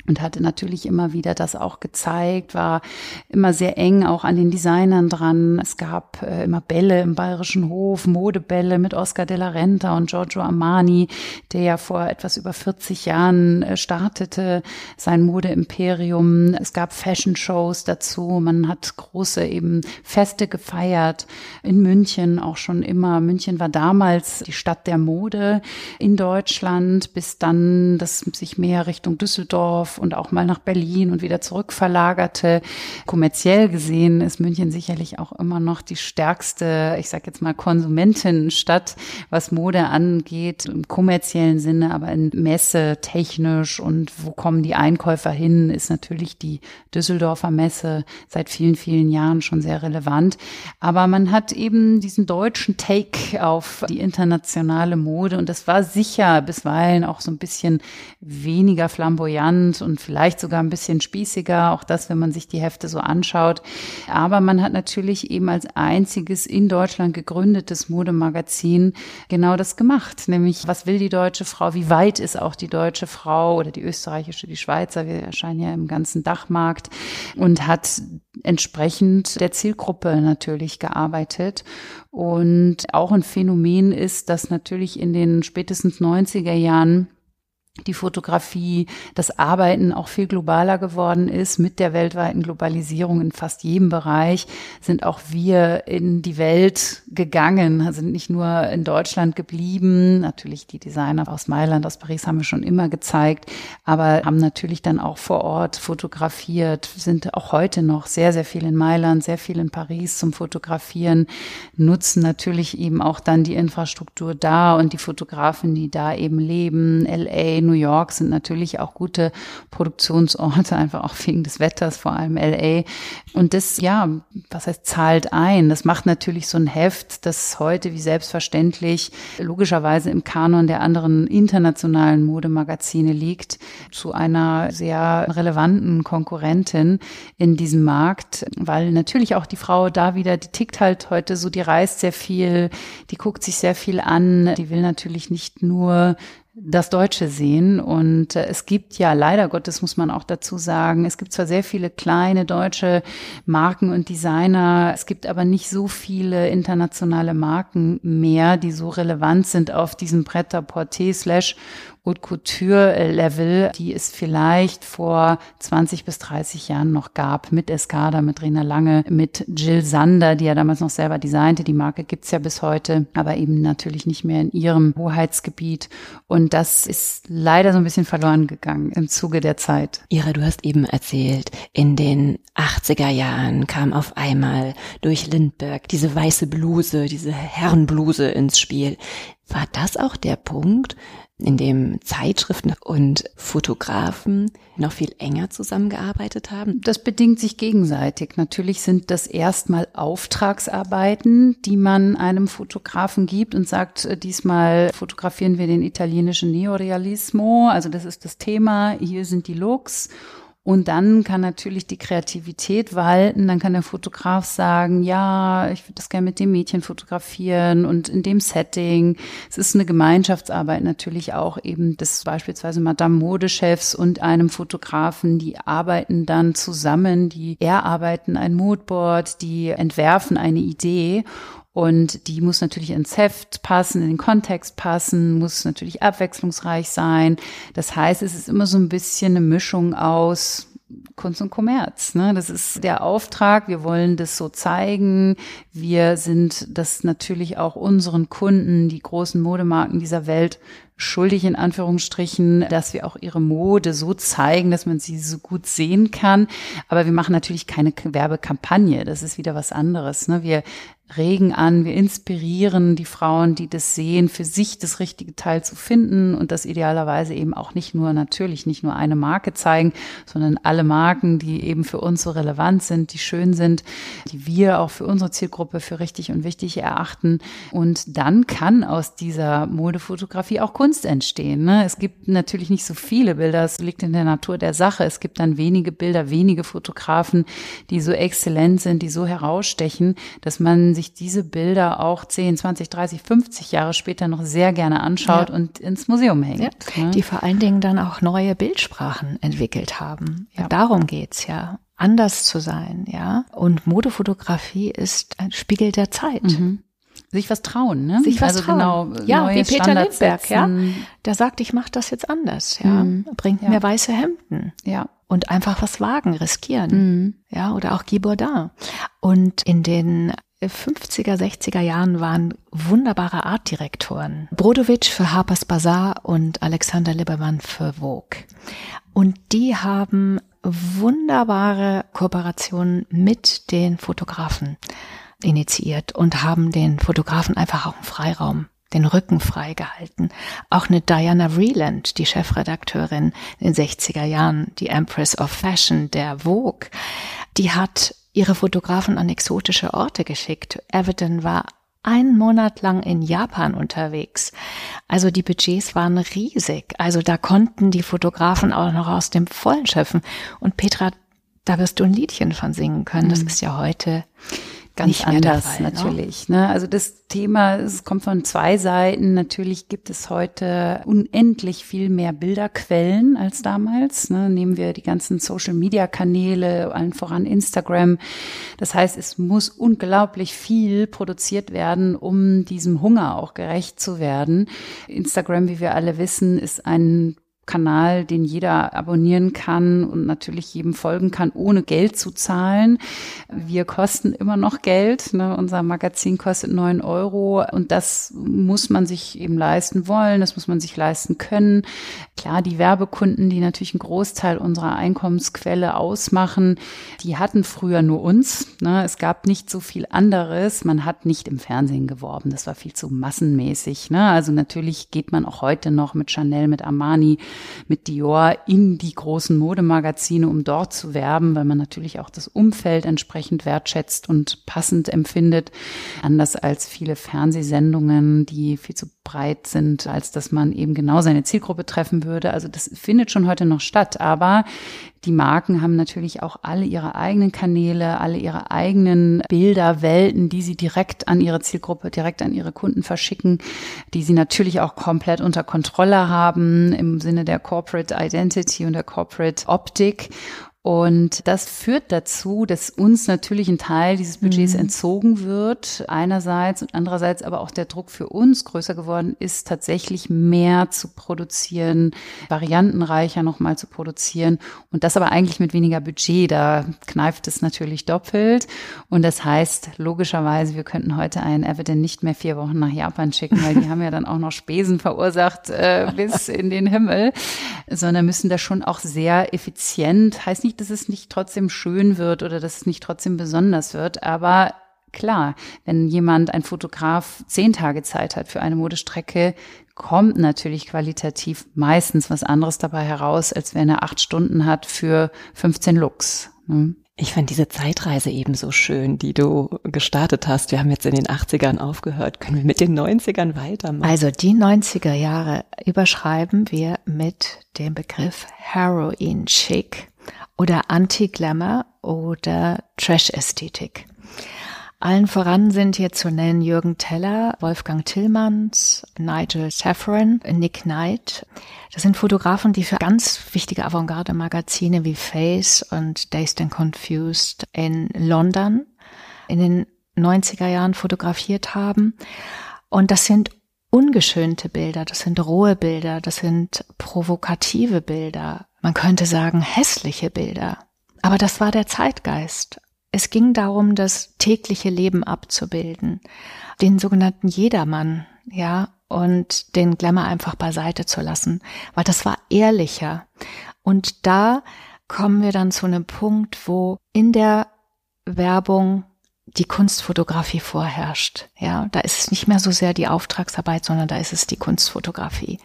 und hatte natürlich immer wieder das auch gezeigt, war immer sehr eng auch an den Designern dran. Es gab äh, immer Bälle im Bayerischen Hof, Modebälle mit Oscar de la Renta und Giorgio Armani, der ja vor etwas über 40 Jahren äh, startete, sein Modeimperium. Es gab Fashion-Shows dazu. Man hat große eben Feste gefeiert. In München auch schon immer. München war damals die Stadt der Mode in Deutschland, bis dann das sich mehr Richtung Düsseldorf Düsseldorf und auch mal nach Berlin und wieder zurück verlagerte. Kommerziell gesehen ist München sicherlich auch immer noch die stärkste, ich sage jetzt mal Konsumentinnenstadt, was Mode angeht, im kommerziellen Sinne, aber in Messe technisch und wo kommen die Einkäufer hin, ist natürlich die Düsseldorfer Messe seit vielen, vielen Jahren schon sehr relevant. Aber man hat eben diesen deutschen Take auf die internationale Mode und das war sicher bisweilen auch so ein bisschen weniger flamboyant und vielleicht sogar ein bisschen spießiger, auch das, wenn man sich die Hefte so anschaut. Aber man hat natürlich eben als einziges in Deutschland gegründetes Modemagazin genau das gemacht, nämlich was will die deutsche Frau, wie weit ist auch die deutsche Frau oder die österreichische, die Schweizer, wir erscheinen ja im ganzen Dachmarkt und hat entsprechend der Zielgruppe natürlich gearbeitet. Und auch ein Phänomen ist, dass natürlich in den spätestens 90er Jahren die Fotografie, das Arbeiten auch viel globaler geworden ist. Mit der weltweiten Globalisierung in fast jedem Bereich sind auch wir in die Welt gegangen, sind nicht nur in Deutschland geblieben. Natürlich die Designer aus Mailand, aus Paris haben wir schon immer gezeigt, aber haben natürlich dann auch vor Ort fotografiert, sind auch heute noch sehr, sehr viel in Mailand, sehr viel in Paris zum Fotografieren, nutzen natürlich eben auch dann die Infrastruktur da und die Fotografen, die da eben leben, LA, New York sind natürlich auch gute Produktionsorte, *laughs* einfach auch wegen des Wetters, vor allem LA. Und das, ja, was heißt, zahlt ein. Das macht natürlich so ein Heft, das heute wie selbstverständlich logischerweise im Kanon der anderen internationalen Modemagazine liegt, zu einer sehr relevanten Konkurrentin in diesem Markt, weil natürlich auch die Frau da wieder, die tickt halt heute so, die reist sehr viel, die guckt sich sehr viel an, die will natürlich nicht nur das Deutsche sehen. Und äh, es gibt ja leider Gottes, muss man auch dazu sagen, es gibt zwar sehr viele kleine deutsche Marken und Designer, es gibt aber nicht so viele internationale Marken mehr, die so relevant sind auf diesem Pret-à-Porter slash Haute Couture Level, die es vielleicht vor 20 bis 30 Jahren noch gab, mit Escada, mit Rena Lange, mit Jill Sander, die ja damals noch selber designte. Die Marke gibt's ja bis heute, aber eben natürlich nicht mehr in ihrem Hoheitsgebiet. Und das ist leider so ein bisschen verloren gegangen im Zuge der Zeit. Ira, du hast eben erzählt, in den 80er Jahren kam auf einmal durch Lindbergh diese weiße Bluse, diese Herrenbluse ins Spiel. War das auch der Punkt, in dem Zeitschriften und Fotografen noch viel enger zusammengearbeitet haben? Das bedingt sich gegenseitig. Natürlich sind das erstmal Auftragsarbeiten, die man einem Fotografen gibt und sagt, äh, diesmal fotografieren wir den italienischen Neorealismo, also das ist das Thema, hier sind die Looks und dann kann natürlich die Kreativität walten. Dann kann der Fotograf sagen, ja, ich würde das gerne mit dem Mädchen fotografieren und in dem Setting. Es ist eine Gemeinschaftsarbeit natürlich auch eben des beispielsweise Madame Modechefs und einem Fotografen, die arbeiten dann zusammen, die erarbeiten ein Moodboard, die entwerfen eine Idee und die muss natürlich ins Heft passen, in den Kontext passen, muss natürlich abwechslungsreich sein. Das heißt, es ist immer so ein bisschen eine Mischung aus Kunst und Kommerz. Ne? Das ist der Auftrag. Wir wollen das so zeigen. Wir sind das natürlich auch unseren Kunden, die großen Modemarken dieser Welt schuldig in Anführungsstrichen, dass wir auch ihre Mode so zeigen, dass man sie so gut sehen kann. Aber wir machen natürlich keine Werbekampagne. Das ist wieder was anderes. Ne? Wir regen an, wir inspirieren die Frauen, die das sehen, für sich das richtige Teil zu finden und das idealerweise eben auch nicht nur, natürlich nicht nur eine Marke zeigen, sondern alle Marken, die eben für uns so relevant sind, die schön sind, die wir auch für unsere Zielgruppe für richtig und wichtig erachten. Und dann kann aus dieser Modefotografie auch Kunst entstehen. Ne? Es gibt natürlich nicht so viele Bilder, es liegt in der Natur der Sache. Es gibt dann wenige Bilder, wenige Fotografen, die so exzellent sind, die so herausstechen, dass man sich diese Bilder auch 10, 20, 30, 50 Jahre später noch sehr gerne anschaut ja. und ins Museum hängt. Ja. Ne? Die vor allen Dingen dann auch neue Bildsprachen entwickelt haben. Ja. Darum geht's ja anders zu sein, ja. Und Modefotografie ist ein Spiegel der Zeit. Mhm. Sich was trauen, ne? Sich was also trauen. Genau, ja, wie Peter Standards Lindberg, ja. Der sagt, ich mache das jetzt anders, ja. Mhm. Bringt ja. mir weiße Hemden. Ja. Und einfach was wagen, riskieren. Mhm. Ja, oder auch Guy Bourdin. Und in den 50er, 60er Jahren waren wunderbare Artdirektoren. Brodowitsch für Harper's Bazaar und Alexander Liberman für Vogue. Und die haben wunderbare Kooperationen mit den Fotografen initiiert und haben den Fotografen einfach auch einen Freiraum den Rücken freigehalten. Auch eine Diana Vreeland, die Chefredakteurin in den 60er Jahren, die Empress of Fashion der Vogue, die hat ihre Fotografen an exotische Orte geschickt. Everton war einen Monat lang in Japan unterwegs. Also die Budgets waren riesig. Also da konnten die Fotografen auch noch aus dem Vollen schöpfen. Und Petra, da wirst du ein Liedchen von singen können. Das mhm. ist ja heute ganz anders Fall, ne? natürlich. Ne? Also das Thema, es kommt von zwei Seiten. Natürlich gibt es heute unendlich viel mehr Bilderquellen als damals. Ne? Nehmen wir die ganzen Social-Media-Kanäle, allen voran Instagram. Das heißt, es muss unglaublich viel produziert werden, um diesem Hunger auch gerecht zu werden. Instagram, wie wir alle wissen, ist ein Kanal, den jeder abonnieren kann und natürlich jedem folgen kann, ohne Geld zu zahlen. Wir kosten immer noch Geld. Ne? Unser Magazin kostet neun Euro und das muss man sich eben leisten wollen, das muss man sich leisten können. Klar, die Werbekunden, die natürlich einen Großteil unserer Einkommensquelle ausmachen, die hatten früher nur uns. Ne? Es gab nicht so viel anderes. Man hat nicht im Fernsehen geworben. Das war viel zu massenmäßig. Ne? Also natürlich geht man auch heute noch mit Chanel, mit Armani mit Dior in die großen Modemagazine, um dort zu werben, weil man natürlich auch das Umfeld entsprechend wertschätzt und passend empfindet. Anders als viele Fernsehsendungen, die viel zu breit sind, als dass man eben genau seine Zielgruppe treffen würde. Also das findet schon heute noch statt. Aber die Marken haben natürlich auch alle ihre eigenen Kanäle, alle ihre eigenen Bilder, Welten, die sie direkt an ihre Zielgruppe, direkt an ihre Kunden verschicken, die sie natürlich auch komplett unter Kontrolle haben im Sinne der Corporate Identity und der Corporate Optik. Und das führt dazu, dass uns natürlich ein Teil dieses Budgets mhm. entzogen wird, einerseits und andererseits aber auch der Druck für uns größer geworden ist, tatsächlich mehr zu produzieren, variantenreicher nochmal zu produzieren und das aber eigentlich mit weniger Budget. Da kneift es natürlich doppelt und das heißt logischerweise, wir könnten heute einen Evident nicht mehr vier Wochen nach Japan schicken, weil die *laughs* haben ja dann auch noch Spesen verursacht äh, bis in den Himmel, sondern müssen da schon auch sehr effizient, heißt nicht nicht, dass es nicht trotzdem schön wird oder dass es nicht trotzdem besonders wird, aber klar, wenn jemand, ein Fotograf, zehn Tage Zeit hat für eine Modestrecke, kommt natürlich qualitativ meistens was anderes dabei heraus, als wenn er acht Stunden hat für 15 Looks. Ne? Ich fand diese Zeitreise eben so schön, die du gestartet hast. Wir haben jetzt in den 80ern aufgehört. Können wir mit den 90ern weitermachen? Also die 90er Jahre überschreiben wir mit dem Begriff Heroin Chic oder Anti-Glamour oder Trash-Ästhetik. Allen voran sind hier zu nennen Jürgen Teller, Wolfgang Tillmanns, Nigel Saffron, Nick Knight. Das sind Fotografen, die für ganz wichtige Avantgarde-Magazine wie Face und Dazed and Confused in London in den 90er Jahren fotografiert haben. Und das sind ungeschönte Bilder, das sind rohe Bilder, das sind provokative Bilder, man könnte sagen hässliche Bilder. Aber das war der Zeitgeist. Es ging darum, das tägliche Leben abzubilden, den sogenannten Jedermann, ja, und den Glamour einfach beiseite zu lassen, weil das war ehrlicher. Und da kommen wir dann zu einem Punkt, wo in der Werbung die Kunstfotografie vorherrscht. Ja, da ist es nicht mehr so sehr die Auftragsarbeit, sondern da ist es die Kunstfotografie.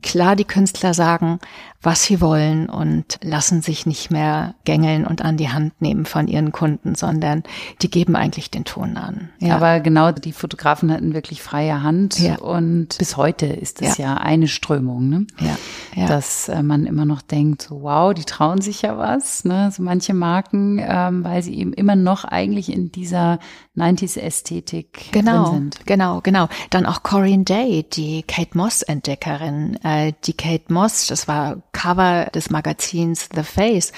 Klar, die Künstler sagen, was sie wollen und lassen sich nicht mehr gängeln und an die Hand nehmen von ihren Kunden, sondern die geben eigentlich den Ton an. Ja, aber genau, die Fotografen hatten wirklich freie Hand ja. und bis heute ist es ja. ja. eine Strömung, ne? Ja. Dass äh, man immer noch denkt, so, wow, die trauen sich ja was, ne? So manche Marken, ähm, weil sie eben immer noch eigentlich in dieser 90s-Ästhetik genau, drin sind. Genau, genau. Dann auch Corinne Day, die Kate Moss-Entdeckerin. Äh, die Kate Moss, das war Cover des Magazins The Face,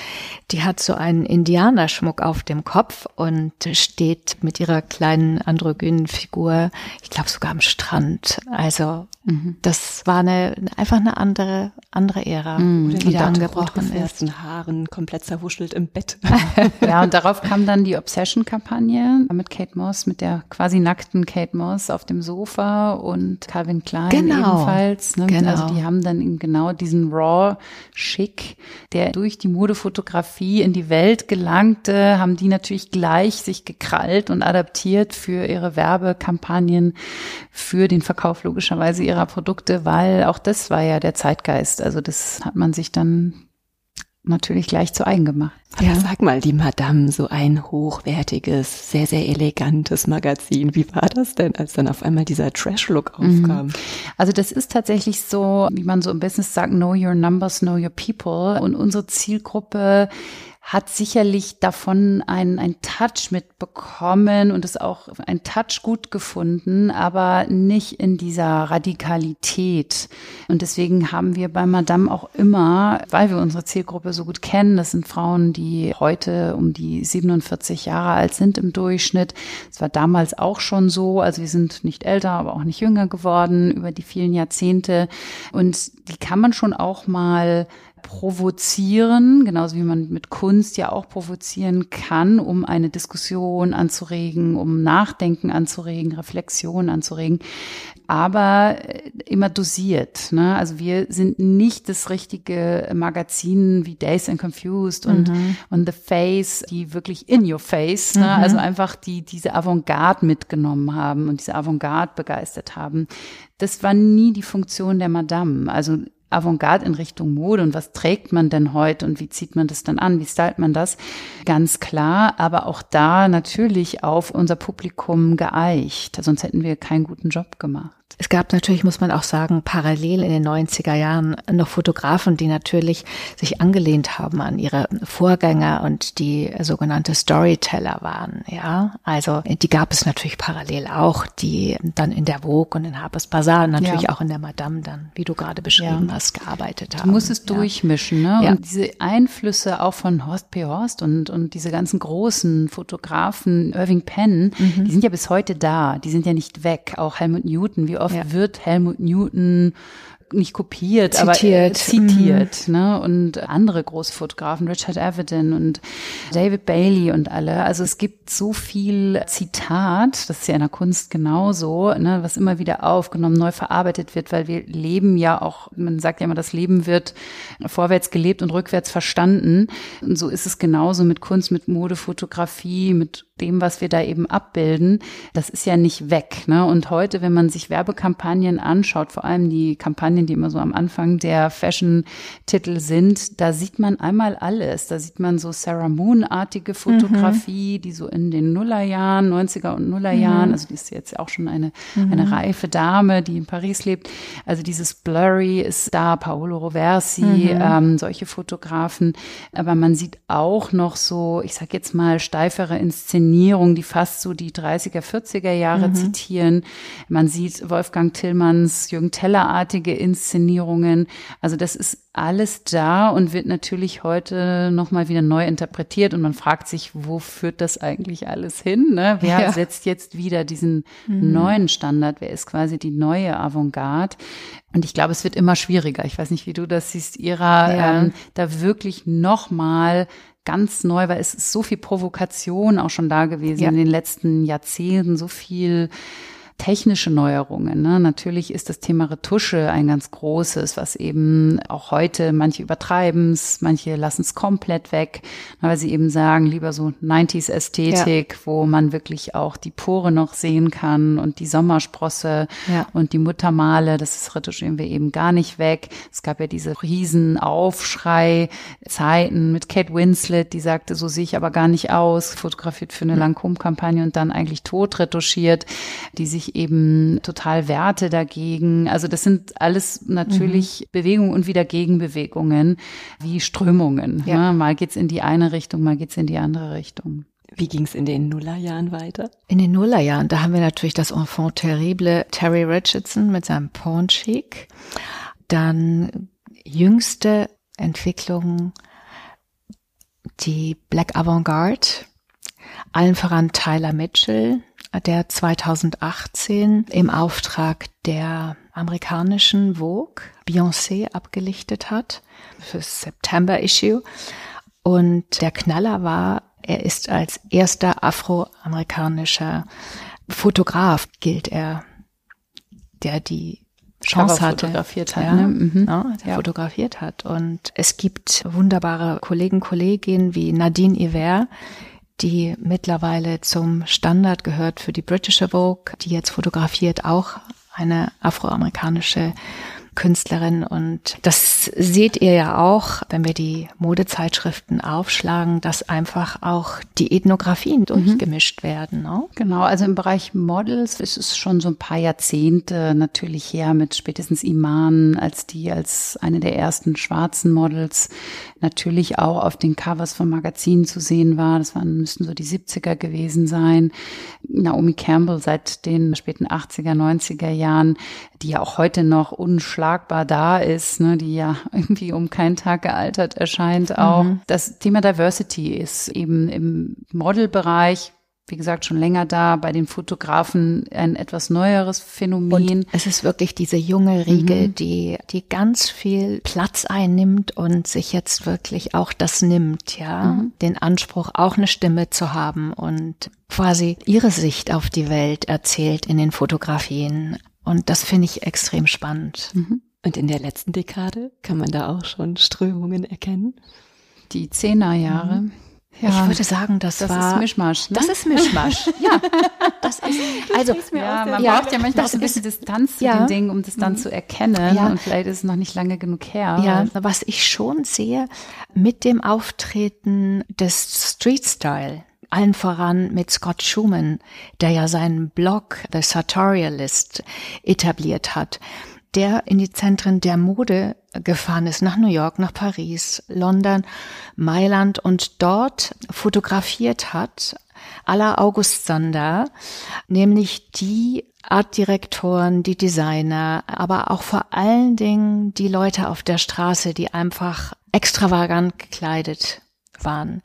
die hat so einen Indianerschmuck auf dem Kopf und steht mit ihrer kleinen androgynen Figur, ich glaube sogar am Strand. Also Mhm. Das war eine, einfach eine andere, andere Ära, mhm. die da angebrochen ist. Haaren, komplett zerwuschelt im Bett. *laughs* ja, und darauf kam dann die Obsession-Kampagne mit Kate Moss, mit der quasi nackten Kate Moss auf dem Sofa und Calvin Klein genau. ebenfalls. Ne? Genau. Also die haben dann eben genau diesen Raw-Schick, der durch die Modefotografie in die Welt gelangte, haben die natürlich gleich sich gekrallt und adaptiert für ihre Werbekampagnen, für den Verkauf logischerweise ihrer Produkte, weil auch das war ja der Zeitgeist. Also das hat man sich dann natürlich gleich zu eigen gemacht. Ja. Sag mal, die Madame, so ein hochwertiges, sehr, sehr elegantes Magazin. Wie war das denn, als dann auf einmal dieser Trash-Look mhm. aufkam? Also das ist tatsächlich so, wie man so im Business sagt, know your numbers, know your people. Und unsere Zielgruppe hat sicherlich davon einen, einen Touch mitbekommen und es auch ein Touch gut gefunden, aber nicht in dieser Radikalität. Und deswegen haben wir bei Madame auch immer, weil wir unsere Zielgruppe so gut kennen, das sind Frauen, die heute um die 47 Jahre alt sind im Durchschnitt. Es war damals auch schon so, also wir sind nicht älter, aber auch nicht jünger geworden über die vielen Jahrzehnte. Und die kann man schon auch mal provozieren, genauso wie man mit Kunst ja auch provozieren kann, um eine Diskussion anzuregen, um Nachdenken anzuregen, Reflexion anzuregen, aber äh, immer dosiert. Ne? Also wir sind nicht das richtige Magazin wie Days and Confused und, mhm. und The Face, die wirklich in your face, ne? Mhm. also einfach die diese Avantgarde mitgenommen haben und diese Avantgarde begeistert haben. Das war nie die Funktion der Madame. Also Avantgarde in Richtung Mode und was trägt man denn heute und wie zieht man das dann an, wie stylt man das? Ganz klar, aber auch da natürlich auf unser Publikum geeicht, sonst hätten wir keinen guten Job gemacht. Es gab natürlich, muss man auch sagen, parallel in den 90er Jahren noch Fotografen, die natürlich sich angelehnt haben an ihre Vorgänger und die sogenannte Storyteller waren. Ja, also die gab es natürlich parallel auch, die dann in der Vogue und in Harper's Bazaar und natürlich ja. auch in der Madame dann, wie du gerade beschrieben ja. hast, gearbeitet haben. Du musst es ja. durchmischen, ne? Und diese Einflüsse auch von Horst P. Horst und, und diese ganzen großen Fotografen, Irving Penn, mhm. die sind ja bis heute da. Die sind ja nicht weg. Auch Helmut Newton, wie oft ja. wird Helmut Newton nicht kopiert, zitiert. aber zitiert. Mhm. Ne? Und andere große Fotografen, Richard Avedon und David Bailey und alle. Also es gibt so viel Zitat, das ist ja in der Kunst genauso, ne? was immer wieder aufgenommen, neu verarbeitet wird, weil wir leben ja auch, man sagt ja immer, das Leben wird vorwärts gelebt und rückwärts verstanden. Und so ist es genauso mit Kunst, mit Mode, Fotografie, mit dem, was wir da eben abbilden, das ist ja nicht weg. Ne? Und heute, wenn man sich Werbekampagnen anschaut, vor allem die Kampagnen, die immer so am Anfang der Fashion-Titel sind, da sieht man einmal alles. Da sieht man so Sarah Moon-artige Fotografie, mhm. die so in den Nullerjahren, 90er und Nullerjahren, mhm. also die ist jetzt auch schon eine, mhm. eine reife Dame, die in Paris lebt. Also dieses Blurry ist da, Paolo Roversi, mhm. ähm, solche Fotografen. Aber man sieht auch noch so, ich sag jetzt mal, steifere Inszenierungen Inszenierungen, die fast so die 30er, 40er Jahre mhm. zitieren. Man sieht Wolfgang Tillmanns, Jürgen Teller-artige Inszenierungen. Also das ist alles da und wird natürlich heute nochmal wieder neu interpretiert und man fragt sich, wo führt das eigentlich alles hin? Ne? Wer ja. setzt jetzt wieder diesen mhm. neuen Standard? Wer ist quasi die neue Avantgarde? Und ich glaube, es wird immer schwieriger. Ich weiß nicht, wie du das siehst, Ira, ja. ähm, da wirklich nochmal ganz neu, weil es ist so viel Provokation auch schon da gewesen ja. in den letzten Jahrzehnten, so viel technische Neuerungen. Ne? Natürlich ist das Thema Retusche ein ganz großes, was eben auch heute manche übertreiben es, manche lassen es komplett weg, weil sie eben sagen, lieber so 90s Ästhetik, ja. wo man wirklich auch die Pore noch sehen kann und die Sommersprosse ja. und die Muttermale, das ist retuschieren wir eben gar nicht weg. Es gab ja diese riesen Aufschrei-Zeiten mit Kate Winslet, die sagte, so sehe ich aber gar nicht aus, fotografiert für eine mhm. Lancôme-Kampagne und dann eigentlich tot retuschiert, die sich eben total werte dagegen. Also das sind alles natürlich mhm. Bewegungen und wieder Gegenbewegungen wie Strömungen. Ja. Ne? Mal geht's in die eine Richtung, mal geht's in die andere Richtung. Wie ging es in den Nullerjahren weiter? In den Nullerjahren, da haben wir natürlich das Enfant terrible Terry Richardson mit seinem Porn Chic. Dann jüngste Entwicklung, die Black Avantgarde, allen voran Tyler Mitchell der 2018 im Auftrag der amerikanischen Vogue Beyoncé abgelichtet hat fürs September-Issue. Und der Knaller war, er ist als erster afroamerikanischer Fotograf, gilt er, der die Chance hatte, fotografiert hat, ja, ne? mhm. ja, der ja. fotografiert hat. Und es gibt wunderbare Kollegen, Kolleginnen wie Nadine Iver, die mittlerweile zum Standard gehört für die britische Vogue, die jetzt fotografiert auch eine afroamerikanische Künstlerin und das seht ihr ja auch, wenn wir die Modezeitschriften aufschlagen, dass einfach auch die Ethnografien mhm. durchgemischt werden. Ne? Genau, also im Bereich Models ist es schon so ein paar Jahrzehnte natürlich her mit spätestens Iman als die als eine der ersten schwarzen Models natürlich auch auf den Covers von Magazinen zu sehen war. Das waren, müssten so die 70er gewesen sein. Naomi Campbell seit den späten 80er, 90er Jahren, die ja auch heute noch unschlagbar da ist, ne, die ja *laughs* irgendwie um keinen Tag gealtert erscheint auch. Mhm. Das Thema Diversity ist eben im Modelbereich wie gesagt, schon länger da, bei den Fotografen ein etwas neueres Phänomen. Und es ist wirklich diese junge Riege, mhm. die, die ganz viel Platz einnimmt und sich jetzt wirklich auch das nimmt, ja, mhm. den Anspruch, auch eine Stimme zu haben und quasi ihre Sicht auf die Welt erzählt in den Fotografien. Und das finde ich extrem spannend. Mhm. Und in der letzten Dekade kann man da auch schon Strömungen erkennen? Die Zehnerjahre. Mhm. Ja, ich würde sagen, das, das war. Das ist Mischmasch. Ne? Das ist Mischmasch. *laughs* ja, das ist. Also ja, man ja, braucht ja manchmal auch so ein bisschen Distanz zu ja, den Dingen, um das dann mhm. zu erkennen. Ja. Und vielleicht ist es noch nicht lange genug her. Ja, was ich schon sehe mit dem Auftreten des Street Style, allen voran mit Scott Schumann, der ja seinen Blog The Sartorialist etabliert hat der in die Zentren der Mode gefahren ist, nach New York, nach Paris, London, Mailand und dort fotografiert hat, aller August Sander, nämlich die Artdirektoren, die Designer, aber auch vor allen Dingen die Leute auf der Straße, die einfach extravagant gekleidet waren.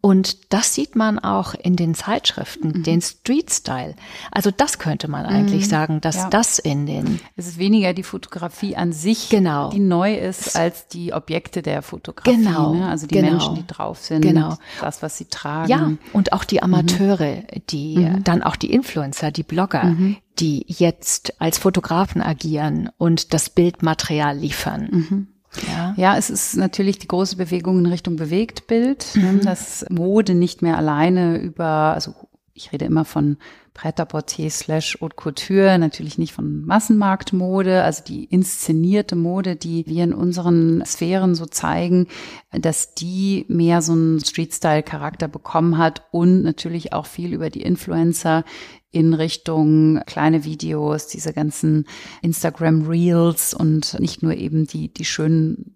Und das sieht man auch in den Zeitschriften, mhm. den Street Style. Also das könnte man eigentlich mhm. sagen, dass ja. das in den. Es ist weniger die Fotografie an sich, genau. die neu ist, als die Objekte der Fotografie. Genau. Ne? Also die genau. Menschen, die drauf sind, genau. das, was sie tragen. Ja, und auch die Amateure, die, mhm. dann auch die Influencer, die Blogger, mhm. die jetzt als Fotografen agieren und das Bildmaterial liefern. Ja. ja, es ist natürlich die große Bewegung in Richtung Bewegtbild, ne, mhm. dass Mode nicht mehr alleine über, also ich rede immer von Pret-à-Porter slash Haute Couture, natürlich nicht von Massenmarktmode, also die inszenierte Mode, die wir in unseren Sphären so zeigen, dass die mehr so einen Street-Style-Charakter bekommen hat und natürlich auch viel über die Influencer in Richtung kleine Videos, diese ganzen Instagram Reels und nicht nur eben die, die schönen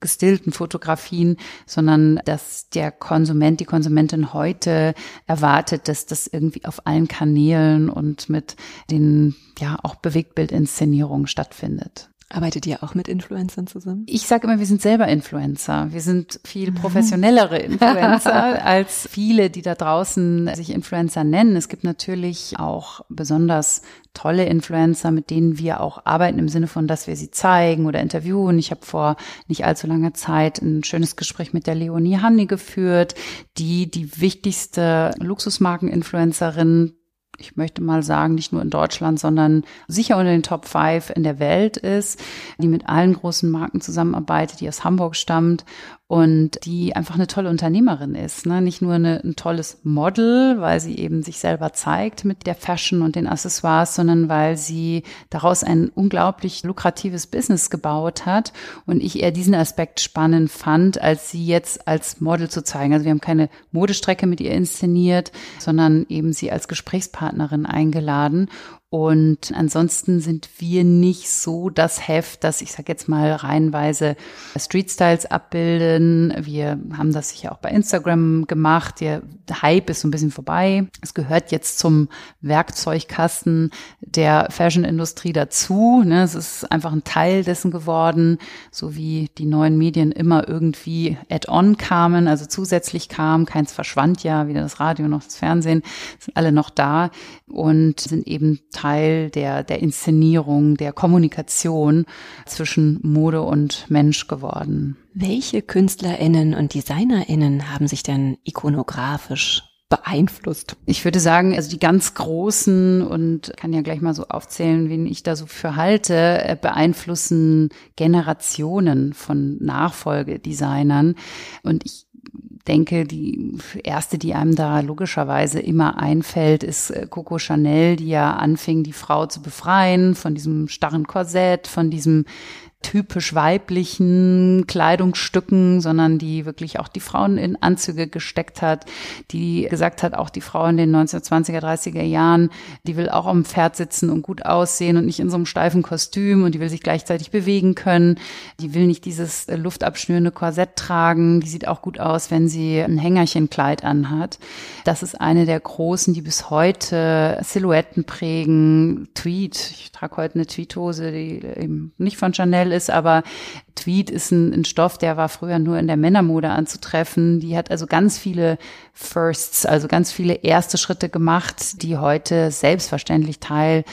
gestillten Fotografien, sondern dass der Konsument, die Konsumentin heute erwartet, dass das irgendwie auf allen Kanälen und mit den ja auch Bewegtbildinszenierungen stattfindet. Arbeitet ihr auch mit Influencern zusammen? Ich sage immer, wir sind selber Influencer. Wir sind viel professionellere Influencer *laughs* als viele, die da draußen sich Influencer nennen. Es gibt natürlich auch besonders tolle Influencer, mit denen wir auch arbeiten im Sinne von, dass wir sie zeigen oder interviewen. Ich habe vor nicht allzu langer Zeit ein schönes Gespräch mit der Leonie Hanni geführt, die die wichtigste Luxusmarken-Influencerin ich möchte mal sagen, nicht nur in Deutschland, sondern sicher unter den Top Five in der Welt ist, die mit allen großen Marken zusammenarbeitet, die aus Hamburg stammt und die einfach eine tolle Unternehmerin ist. Ne? Nicht nur eine, ein tolles Model, weil sie eben sich selber zeigt mit der Fashion und den Accessoires, sondern weil sie daraus ein unglaublich lukratives Business gebaut hat und ich eher diesen Aspekt spannend fand, als sie jetzt als Model zu zeigen. Also wir haben keine Modestrecke mit ihr inszeniert, sondern eben sie als Gesprächspartnerin eingeladen und ansonsten sind wir nicht so das Heft, das ich sage jetzt mal reihenweise Street Styles abbilden. Wir haben das sicher auch bei Instagram gemacht. Der Hype ist so ein bisschen vorbei. Es gehört jetzt zum Werkzeugkasten der Fashion-Industrie dazu. Ne? Es ist einfach ein Teil dessen geworden, so wie die neuen Medien immer irgendwie add-on kamen, also zusätzlich kamen. Keins verschwand ja, weder das Radio noch das Fernsehen, sind alle noch da und sind eben Teil Teil der, der Inszenierung, der Kommunikation zwischen Mode und Mensch geworden. Welche KünstlerInnen und DesignerInnen haben sich denn ikonografisch beeinflusst? Ich würde sagen, also die ganz großen und kann ja gleich mal so aufzählen, wen ich da so für halte, äh, beeinflussen Generationen von Nachfolgedesignern. Und ich denke, die erste, die einem da logischerweise immer einfällt, ist äh, Coco Chanel, die ja anfing, die Frau zu befreien von diesem starren Korsett, von diesem typisch weiblichen Kleidungsstücken, sondern die wirklich auch die Frauen in Anzüge gesteckt hat, die gesagt hat, auch die Frau in den 1920er, 30er Jahren, die will auch am Pferd sitzen und gut aussehen und nicht in so einem steifen Kostüm und die will sich gleichzeitig bewegen können. Die will nicht dieses luftabschnürende Korsett tragen. Die sieht auch gut aus, wenn sie ein Hängerchenkleid anhat. Das ist eine der großen, die bis heute Silhouetten prägen. Tweed. Ich trage heute eine Tweethose, die eben nicht von Chanel ist, aber Tweed ist ein, ein, Stoff, der war früher nur in der Männermode anzutreffen. Die hat also ganz viele Firsts, also ganz viele erste Schritte gemacht, die heute selbstverständlich Teil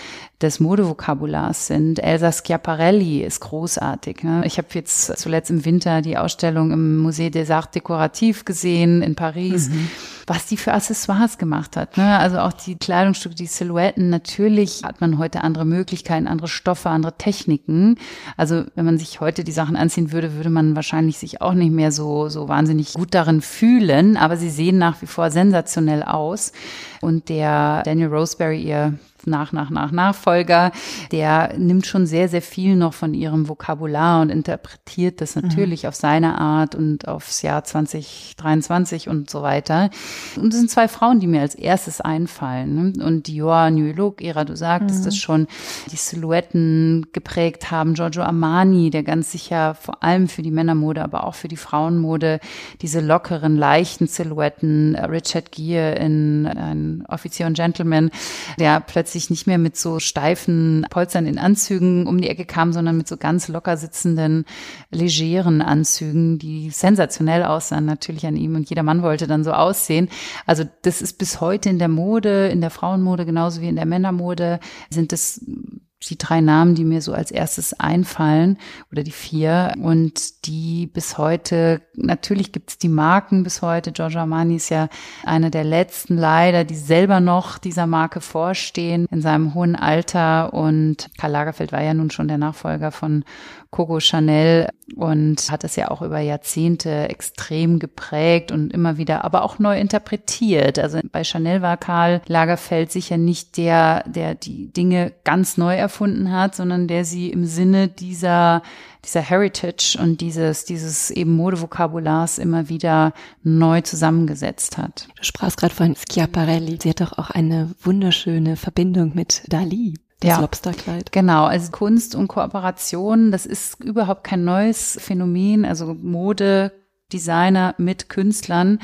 des Modevokabulars sind. Elsa Schiaparelli ist großartig. Ne? Ich habe jetzt zuletzt im Winter die Ausstellung im Musée des Arts Décoratifs gesehen in Paris. Mhm was die für Accessoires gemacht hat. Ne? Also auch die Kleidungsstücke, die Silhouetten. Natürlich hat man heute andere Möglichkeiten, andere Stoffe, andere Techniken. Also wenn man sich heute die Sachen anziehen würde, würde man wahrscheinlich sich auch nicht mehr so, so wahnsinnig gut darin fühlen. Aber sie sehen nach wie vor sensationell aus. Und der Daniel Roseberry, ihr nach, nach, nach Nachfolger, der nimmt schon sehr, sehr viel noch von ihrem Vokabular und interpretiert das natürlich mhm. auf seine Art und aufs Jahr 2023 und so weiter. Und es sind zwei Frauen, die mir als erstes einfallen. Ne? Und Dior, New Look, Ira, du sagtest mhm. das schon, die Silhouetten geprägt haben. Giorgio Armani, der ganz sicher vor allem für die Männermode, aber auch für die Frauenmode diese lockeren, leichten Silhouetten. Richard Gere in ein Offizier und Gentleman, der plötzlich plötzlich nicht mehr mit so steifen Polstern in Anzügen um die Ecke kam, sondern mit so ganz locker sitzenden, legeren Anzügen, die sensationell aussahen natürlich an ihm und jeder Mann wollte dann so aussehen. Also das ist bis heute in der Mode, in der Frauenmode genauso wie in der Männermode sind es die drei Namen, die mir so als erstes einfallen oder die vier und die bis heute, natürlich gibt es die Marken bis heute. Giorgio Armani ist ja eine der letzten leider, die selber noch dieser Marke vorstehen in seinem hohen Alter und Karl Lagerfeld war ja nun schon der Nachfolger von Coco Chanel und hat es ja auch über Jahrzehnte extrem geprägt und immer wieder, aber auch neu interpretiert. Also bei Chanel war Karl Lagerfeld sicher nicht der, der die Dinge ganz neu erfunden hat, sondern der sie im Sinne dieser dieser Heritage und dieses, dieses eben Modevokabulars immer wieder neu zusammengesetzt hat. Du sprachst gerade von Schiaparelli. Sie hat doch auch eine wunderschöne Verbindung mit Dali. Das ja, Lobsterkleid. Genau, also Kunst und Kooperation, das ist überhaupt kein neues Phänomen. Also Mode Designer mit Künstlern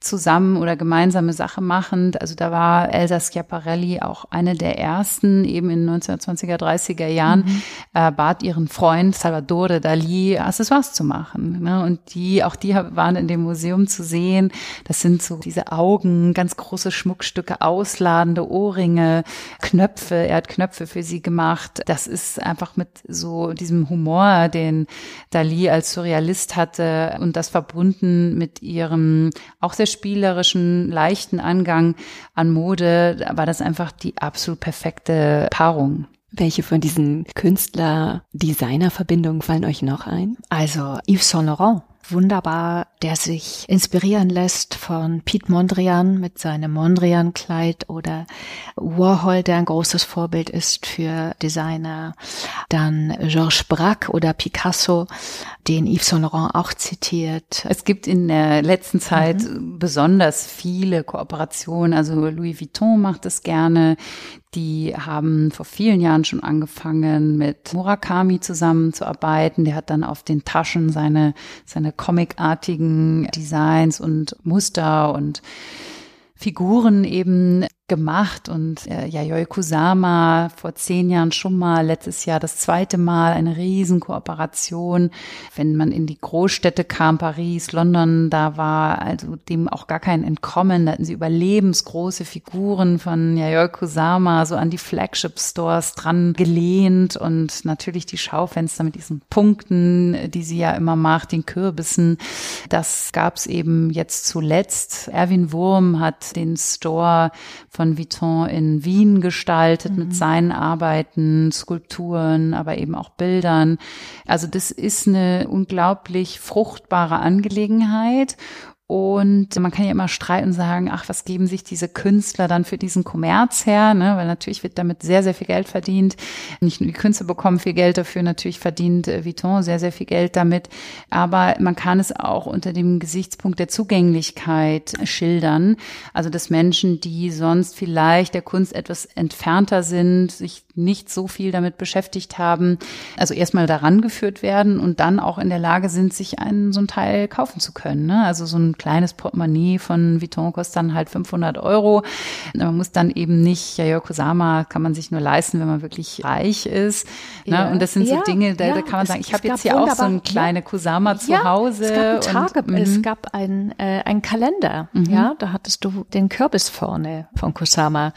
zusammen oder gemeinsame Sache machend. Also da war Elsa Schiaparelli auch eine der ersten, eben in 1920er, 30er Jahren, mhm. äh, bat ihren Freund Salvadore Dali Accessoires zu machen. Ne? Und die, auch die waren in dem Museum zu sehen. Das sind so diese Augen, ganz große Schmuckstücke, ausladende Ohrringe, Knöpfe. Er hat Knöpfe für sie gemacht. Das ist einfach mit so diesem Humor, den Dali als Surrealist hatte und das verbunden verbunden mit ihrem auch sehr spielerischen, leichten Angang an Mode, war das einfach die absolut perfekte Paarung. Welche von diesen Künstler-Designer-Verbindungen fallen euch noch ein? Also Yves Saint Laurent wunderbar, der sich inspirieren lässt von Piet Mondrian mit seinem Mondrian-Kleid oder Warhol, der ein großes Vorbild ist für Designer. Dann Georges Braque oder Picasso, den Yves Saint Laurent auch zitiert. Es gibt in der letzten Zeit mhm. besonders viele Kooperationen. Also Louis Vuitton macht es gerne. Die haben vor vielen Jahren schon angefangen, mit Murakami zusammenzuarbeiten. Der hat dann auf den Taschen seine, seine comicartigen Designs und Muster und Figuren eben gemacht und äh, Yayoi Kusama vor zehn Jahren schon mal, letztes Jahr das zweite Mal eine Riesenkooperation. Wenn man in die Großstädte kam, Paris, London, da war also dem auch gar kein Entkommen. Da hatten sie überlebensgroße Figuren von Yayoi Kusama so an die Flagship Stores dran gelehnt und natürlich die Schaufenster mit diesen Punkten, die sie ja immer macht, den Kürbissen. Das gab's eben jetzt zuletzt. Erwin Wurm hat den Store von Vuitton in Wien gestaltet mhm. mit seinen Arbeiten, Skulpturen, aber eben auch Bildern. Also das ist eine unglaublich fruchtbare Angelegenheit. Und man kann ja immer streiten und sagen, ach, was geben sich diese Künstler dann für diesen Kommerz her? Ne? Weil natürlich wird damit sehr, sehr viel Geld verdient. Nicht nur die Künstler bekommen viel Geld dafür, natürlich verdient äh, Vuitton sehr, sehr viel Geld damit. Aber man kann es auch unter dem Gesichtspunkt der Zugänglichkeit schildern. Also, dass Menschen, die sonst vielleicht der Kunst etwas entfernter sind, sich nicht so viel damit beschäftigt haben, also erstmal daran geführt werden und dann auch in der Lage sind, sich einen so ein Teil kaufen zu können. Ne? Also so ein kleines Portemonnaie von Vuitton kostet dann halt 500 Euro. Man muss dann eben nicht, ja, Kusama kann man sich nur leisten, wenn man wirklich reich ist. Ne? Ja. Und das sind so ja, Dinge, da, ja, da kann man es, sagen, ich habe jetzt hier auch so ein kleine Kusama zu Hause. Es gab, Tage, und, es mhm. gab ein, äh, ein Kalender, mhm. ja, da hattest du den Kürbis vorne von Kusama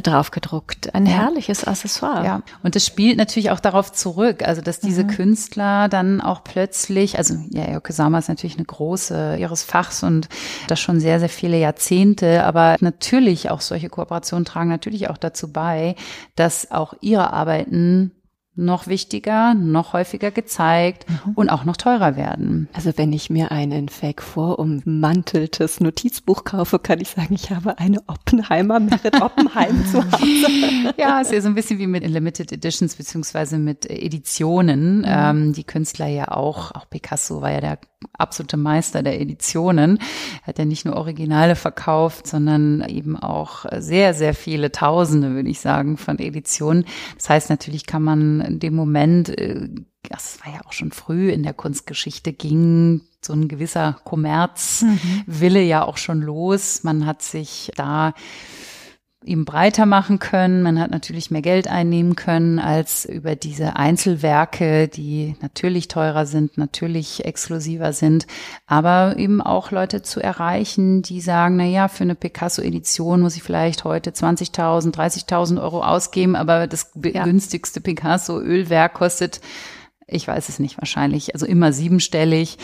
drauf gedruckt. Ein ja. herrliches Accessoire. Ja, und es spielt natürlich auch darauf zurück, also dass diese mhm. Künstler dann auch plötzlich, also ja, Yokozama ist natürlich eine große ihres Fachs und das schon sehr, sehr viele Jahrzehnte, aber natürlich auch solche Kooperationen tragen natürlich auch dazu bei, dass auch ihre Arbeiten noch wichtiger, noch häufiger gezeigt mhm. und auch noch teurer werden. Also wenn ich mir ein Fake vorummanteltes Notizbuch kaufe, kann ich sagen, ich habe eine Oppenheimer Merit Oppenheim zu *laughs* Hause. Ja, ist ja so ein bisschen wie mit Limited Editions beziehungsweise mit Editionen. Mhm. Ähm, die Künstler ja auch, auch Picasso war ja der absolute Meister der Editionen. Hat ja nicht nur Originale verkauft, sondern eben auch sehr, sehr viele Tausende, würde ich sagen, von Editionen. Das heißt, natürlich kann man in dem Moment, äh, das war ja auch schon früh in der Kunstgeschichte, ging so ein gewisser Kommerzwille mhm. ja auch schon los. Man hat sich da ihm breiter machen können. Man hat natürlich mehr Geld einnehmen können als über diese Einzelwerke, die natürlich teurer sind, natürlich exklusiver sind, aber eben auch Leute zu erreichen, die sagen, na ja, für eine Picasso-Edition muss ich vielleicht heute 20.000, 30.000 Euro ausgeben, aber das ja. günstigste Picasso-Ölwerk kostet ich weiß es nicht wahrscheinlich, also immer siebenstellig.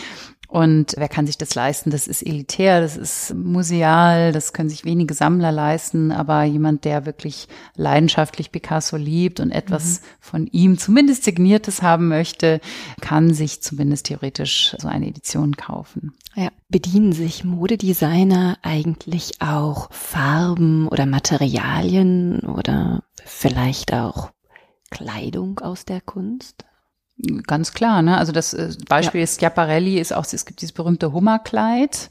Und wer kann sich das leisten? Das ist elitär, das ist museal, das können sich wenige Sammler leisten, aber jemand, der wirklich leidenschaftlich Picasso liebt und etwas mhm. von ihm zumindest signiertes haben möchte, kann sich zumindest theoretisch so eine Edition kaufen. Ja. Bedienen sich Modedesigner eigentlich auch Farben oder Materialien oder vielleicht auch Kleidung aus der Kunst? Ganz klar, ne? Also das äh, Beispiel ja. Schiaparelli ist auch, es gibt dieses berühmte Hummerkleid,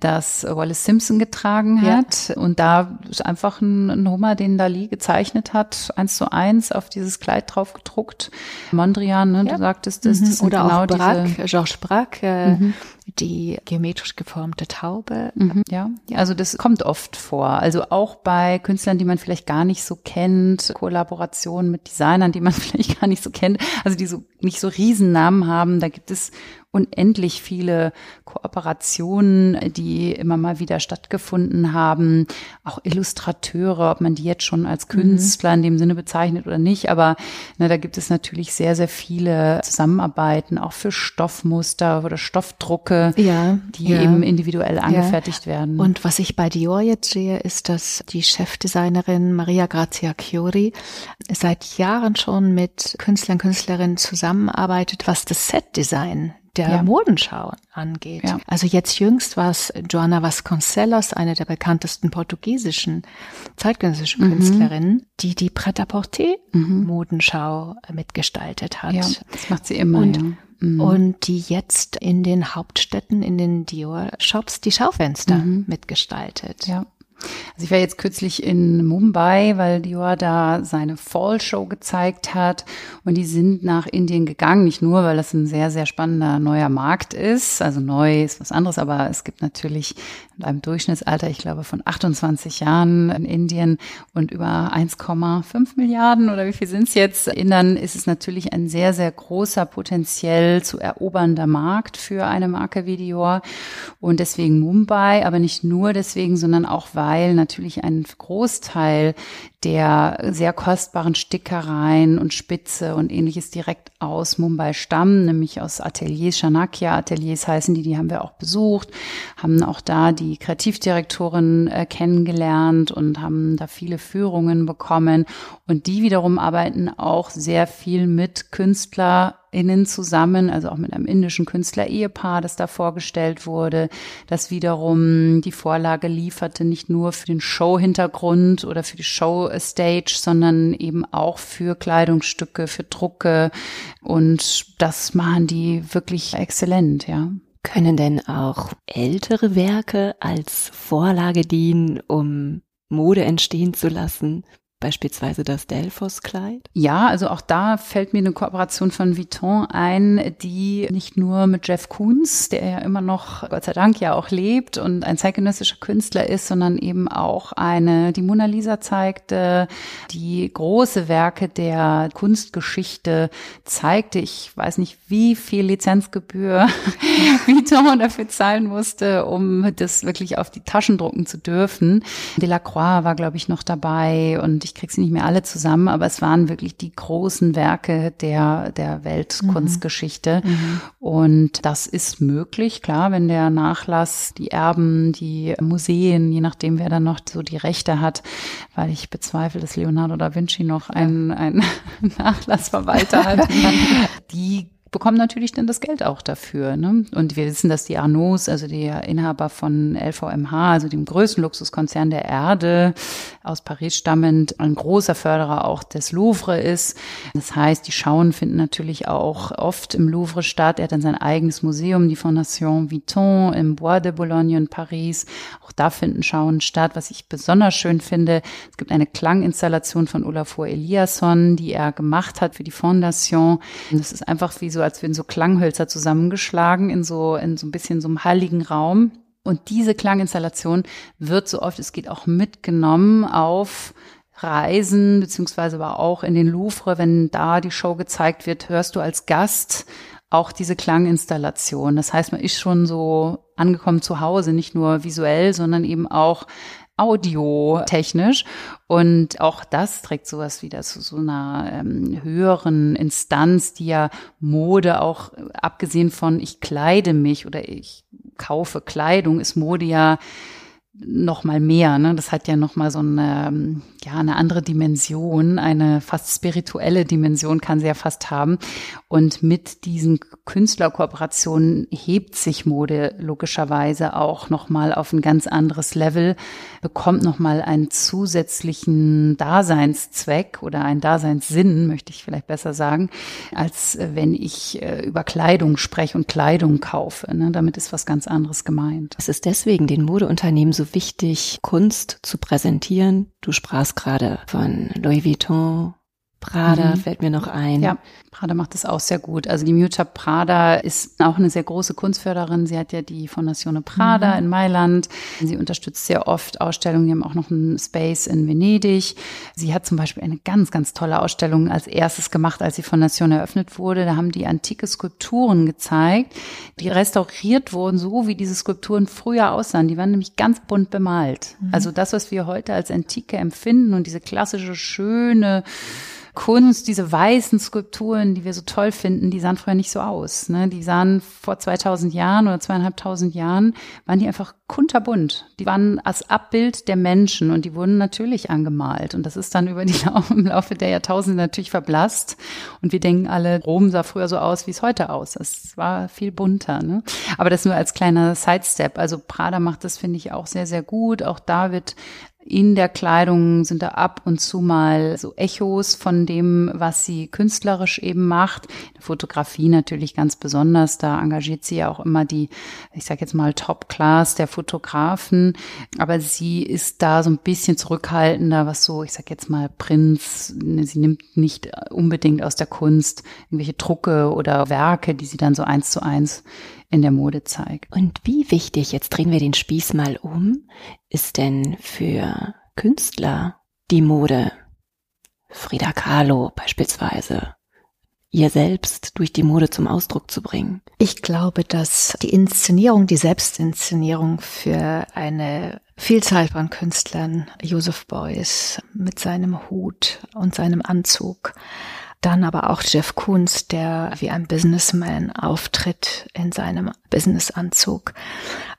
das Wallace Simpson getragen hat. Ja. Und da ist einfach ein, ein Hummer, den Dali gezeichnet hat, eins zu eins auf dieses Kleid drauf gedruckt. Mondrian, ne? Ja. Du sagtest das, das mhm. Oder genau auch Braque, Georges Braque, äh, mhm die geometrisch geformte Taube. Mhm, ja. ja, also das kommt oft vor. Also auch bei Künstlern, die man vielleicht gar nicht so kennt, Kollaborationen mit Designern, die man *laughs* vielleicht gar nicht so kennt, also die so nicht so Riesennamen haben, da gibt es unendlich viele Kooperationen, die immer mal wieder stattgefunden haben. Auch Illustrateure, ob man die jetzt schon als mhm. Künstler in dem Sinne bezeichnet oder nicht. Aber ne, da gibt es natürlich sehr, sehr viele Zusammenarbeiten, auch für Stoffmuster oder Stoffdrucke, ja, die ja. eben individuell angefertigt ja. werden. Und was ich bei Dior jetzt sehe, ist, dass die Chefdesignerin Maria Grazia Chiori seit Jahren schon mit Künstlern, Künstlerinnen zusammenarbeitet, was das Setdesign der ja. Modenschau angeht. Ja. Also jetzt jüngst war es Joana Vasconcelos, eine der bekanntesten portugiesischen zeitgenössischen mhm. Künstlerinnen, die die Pret-à-Porter-Modenschau mhm. mitgestaltet hat. Ja, das macht sie immer. Und, mhm. und die jetzt in den Hauptstädten, in den Dior-Shops die Schaufenster mhm. mitgestaltet. Ja. Also ich war jetzt kürzlich in Mumbai, weil Dior da seine Fall Show gezeigt hat. Und die sind nach Indien gegangen, nicht nur, weil das ein sehr, sehr spannender neuer Markt ist, also neu ist was anderes, aber es gibt natürlich mit einem Durchschnittsalter, ich glaube, von 28 Jahren in Indien und über 1,5 Milliarden oder wie viel sind es jetzt? Indern ist es natürlich ein sehr, sehr großer, potenziell zu erobernder Markt für eine Marke wie Dior. Und deswegen Mumbai, aber nicht nur deswegen, sondern auch weil natürlich ein Großteil der sehr kostbaren Stickereien und Spitze und ähnliches direkt aus Mumbai stammen, nämlich aus Ateliers, Chanakya Ateliers heißen die, die haben wir auch besucht, haben auch da die Kreativdirektorin äh, kennengelernt und haben da viele Führungen bekommen. Und die wiederum arbeiten auch sehr viel mit Künstler KünstlerInnen zusammen, also auch mit einem indischen Künstler-Ehepaar, das da vorgestellt wurde, das wiederum die Vorlage lieferte, nicht nur für den Show-Hintergrund oder für die Show-Stage, sondern eben auch für Kleidungsstücke, für Drucke. Und das machen die wirklich exzellent, ja. Können denn auch ältere Werke als Vorlage dienen, um Mode entstehen zu lassen? Beispielsweise das Delphos-Kleid? Ja, also auch da fällt mir eine Kooperation von Vuitton ein, die nicht nur mit Jeff Koons, der ja immer noch, Gott sei Dank, ja auch lebt und ein zeitgenössischer Künstler ist, sondern eben auch eine, die Mona Lisa zeigte, die große Werke der Kunstgeschichte zeigte. Ich weiß nicht, wie viel Lizenzgebühr *laughs* Vuitton dafür zahlen musste, um das wirklich auf die Taschen drucken zu dürfen. Delacroix war, glaube ich, noch dabei und ich kriege sie nicht mehr alle zusammen, aber es waren wirklich die großen Werke der, der Weltkunstgeschichte. Mhm. mhm. Und das ist möglich, klar, wenn der Nachlass, die Erben, die Museen, je nachdem, wer dann noch so die Rechte hat, weil ich bezweifle, dass Leonardo da Vinci noch einen, einen *laughs* Nachlassverwalter hat, *laughs* die bekommen natürlich dann das Geld auch dafür. Ne? Und wir wissen, dass die Arnaud, also der Inhaber von LVMH, also dem größten Luxuskonzern der Erde, aus Paris stammend, ein großer Förderer auch des Louvre ist. Das heißt, die Schauen finden natürlich auch oft im Louvre statt. Er hat dann sein eigenes Museum, die Fondation Vuitton im Bois de Boulogne in Paris. Auch da finden Schauen statt. Was ich besonders schön finde, es gibt eine Klanginstallation von Olafur Eliasson, die er gemacht hat für die Fondation. Das ist einfach wie so so, als würden so Klanghölzer zusammengeschlagen in so, in so ein bisschen so einem heiligen Raum. Und diese Klanginstallation wird so oft, es geht auch mitgenommen auf Reisen, beziehungsweise aber auch in den Louvre, wenn da die Show gezeigt wird, hörst du als Gast auch diese Klanginstallation. Das heißt, man ist schon so angekommen zu Hause, nicht nur visuell, sondern eben auch audiotechnisch. Und auch das trägt sowas wieder zu so einer ähm, höheren Instanz, die ja Mode auch, abgesehen von ich kleide mich oder ich kaufe Kleidung, ist Mode ja noch mal mehr. Ne? Das hat ja noch mal so eine, ähm, ja, eine andere Dimension, eine fast spirituelle Dimension kann sie ja fast haben. Und mit diesen Künstlerkooperationen hebt sich Mode logischerweise auch noch mal auf ein ganz anderes Level, bekommt noch mal einen zusätzlichen Daseinszweck oder einen Daseinssinn, möchte ich vielleicht besser sagen, als äh, wenn ich äh, über Kleidung spreche und Kleidung kaufe. Ne? Damit ist was ganz anderes gemeint. Es ist deswegen den Modeunternehmen so wichtig, Kunst zu präsentieren. Du sprachst gerade von Louis Vuitton, Prada mhm. fällt mir noch ein. Ja, Prada macht das auch sehr gut. Also die Miuccia Prada ist auch eine sehr große Kunstförderin. Sie hat ja die Fondazione Prada mhm. in Mailand. Sie unterstützt sehr oft Ausstellungen. Die haben auch noch einen Space in Venedig. Sie hat zum Beispiel eine ganz, ganz tolle Ausstellung als erstes gemacht, als die Fondation eröffnet wurde. Da haben die antike Skulpturen gezeigt, die restauriert wurden, so wie diese Skulpturen früher aussahen. Die waren nämlich ganz bunt bemalt. Mhm. Also das, was wir heute als Antike empfinden und diese klassische, schöne, Kunst, diese weißen Skulpturen, die wir so toll finden, die sahen früher nicht so aus. Ne? Die sahen vor 2000 Jahren oder zweieinhalbtausend Jahren, waren die einfach kunterbunt. Die waren als Abbild der Menschen und die wurden natürlich angemalt. Und das ist dann über die *laughs* im Laufe der Jahrtausende natürlich verblasst. Und wir denken alle, Rom sah früher so aus, wie es heute aus. Es war viel bunter. Ne? Aber das nur als kleiner Sidestep. Also Prada macht das, finde ich, auch sehr, sehr gut. Auch da wird In der Kleidung sind da ab und zu mal so Echos von dem, was sie künstlerisch eben macht. In der Fotografie natürlich ganz besonders. Da engagiert sie ja auch immer die, ich sage jetzt mal Top-Class der Fotografen. Aber sie ist da so ein bisschen zurückhaltender, was so, ich sage jetzt mal Prinz. Sie nimmt nicht unbedingt aus der Kunst irgendwelche Drucke oder Werke, die sie dann so eins zu eins in der Mode zeigt. Und wie wichtig, jetzt drehen wir den Spieß mal um, ist denn für Künstler die Mode? Frida Kahlo beispielsweise ihr selbst durch die Mode zum Ausdruck zu bringen? Ich glaube, dass die Inszenierung, die Selbstinszenierung für eine Vielzahl von Künstlern, Joseph Beuys mit seinem Hut und seinem Anzug, dann aber auch Jeff Koons, der wie ein Businessman auftritt in seinem Businessanzug.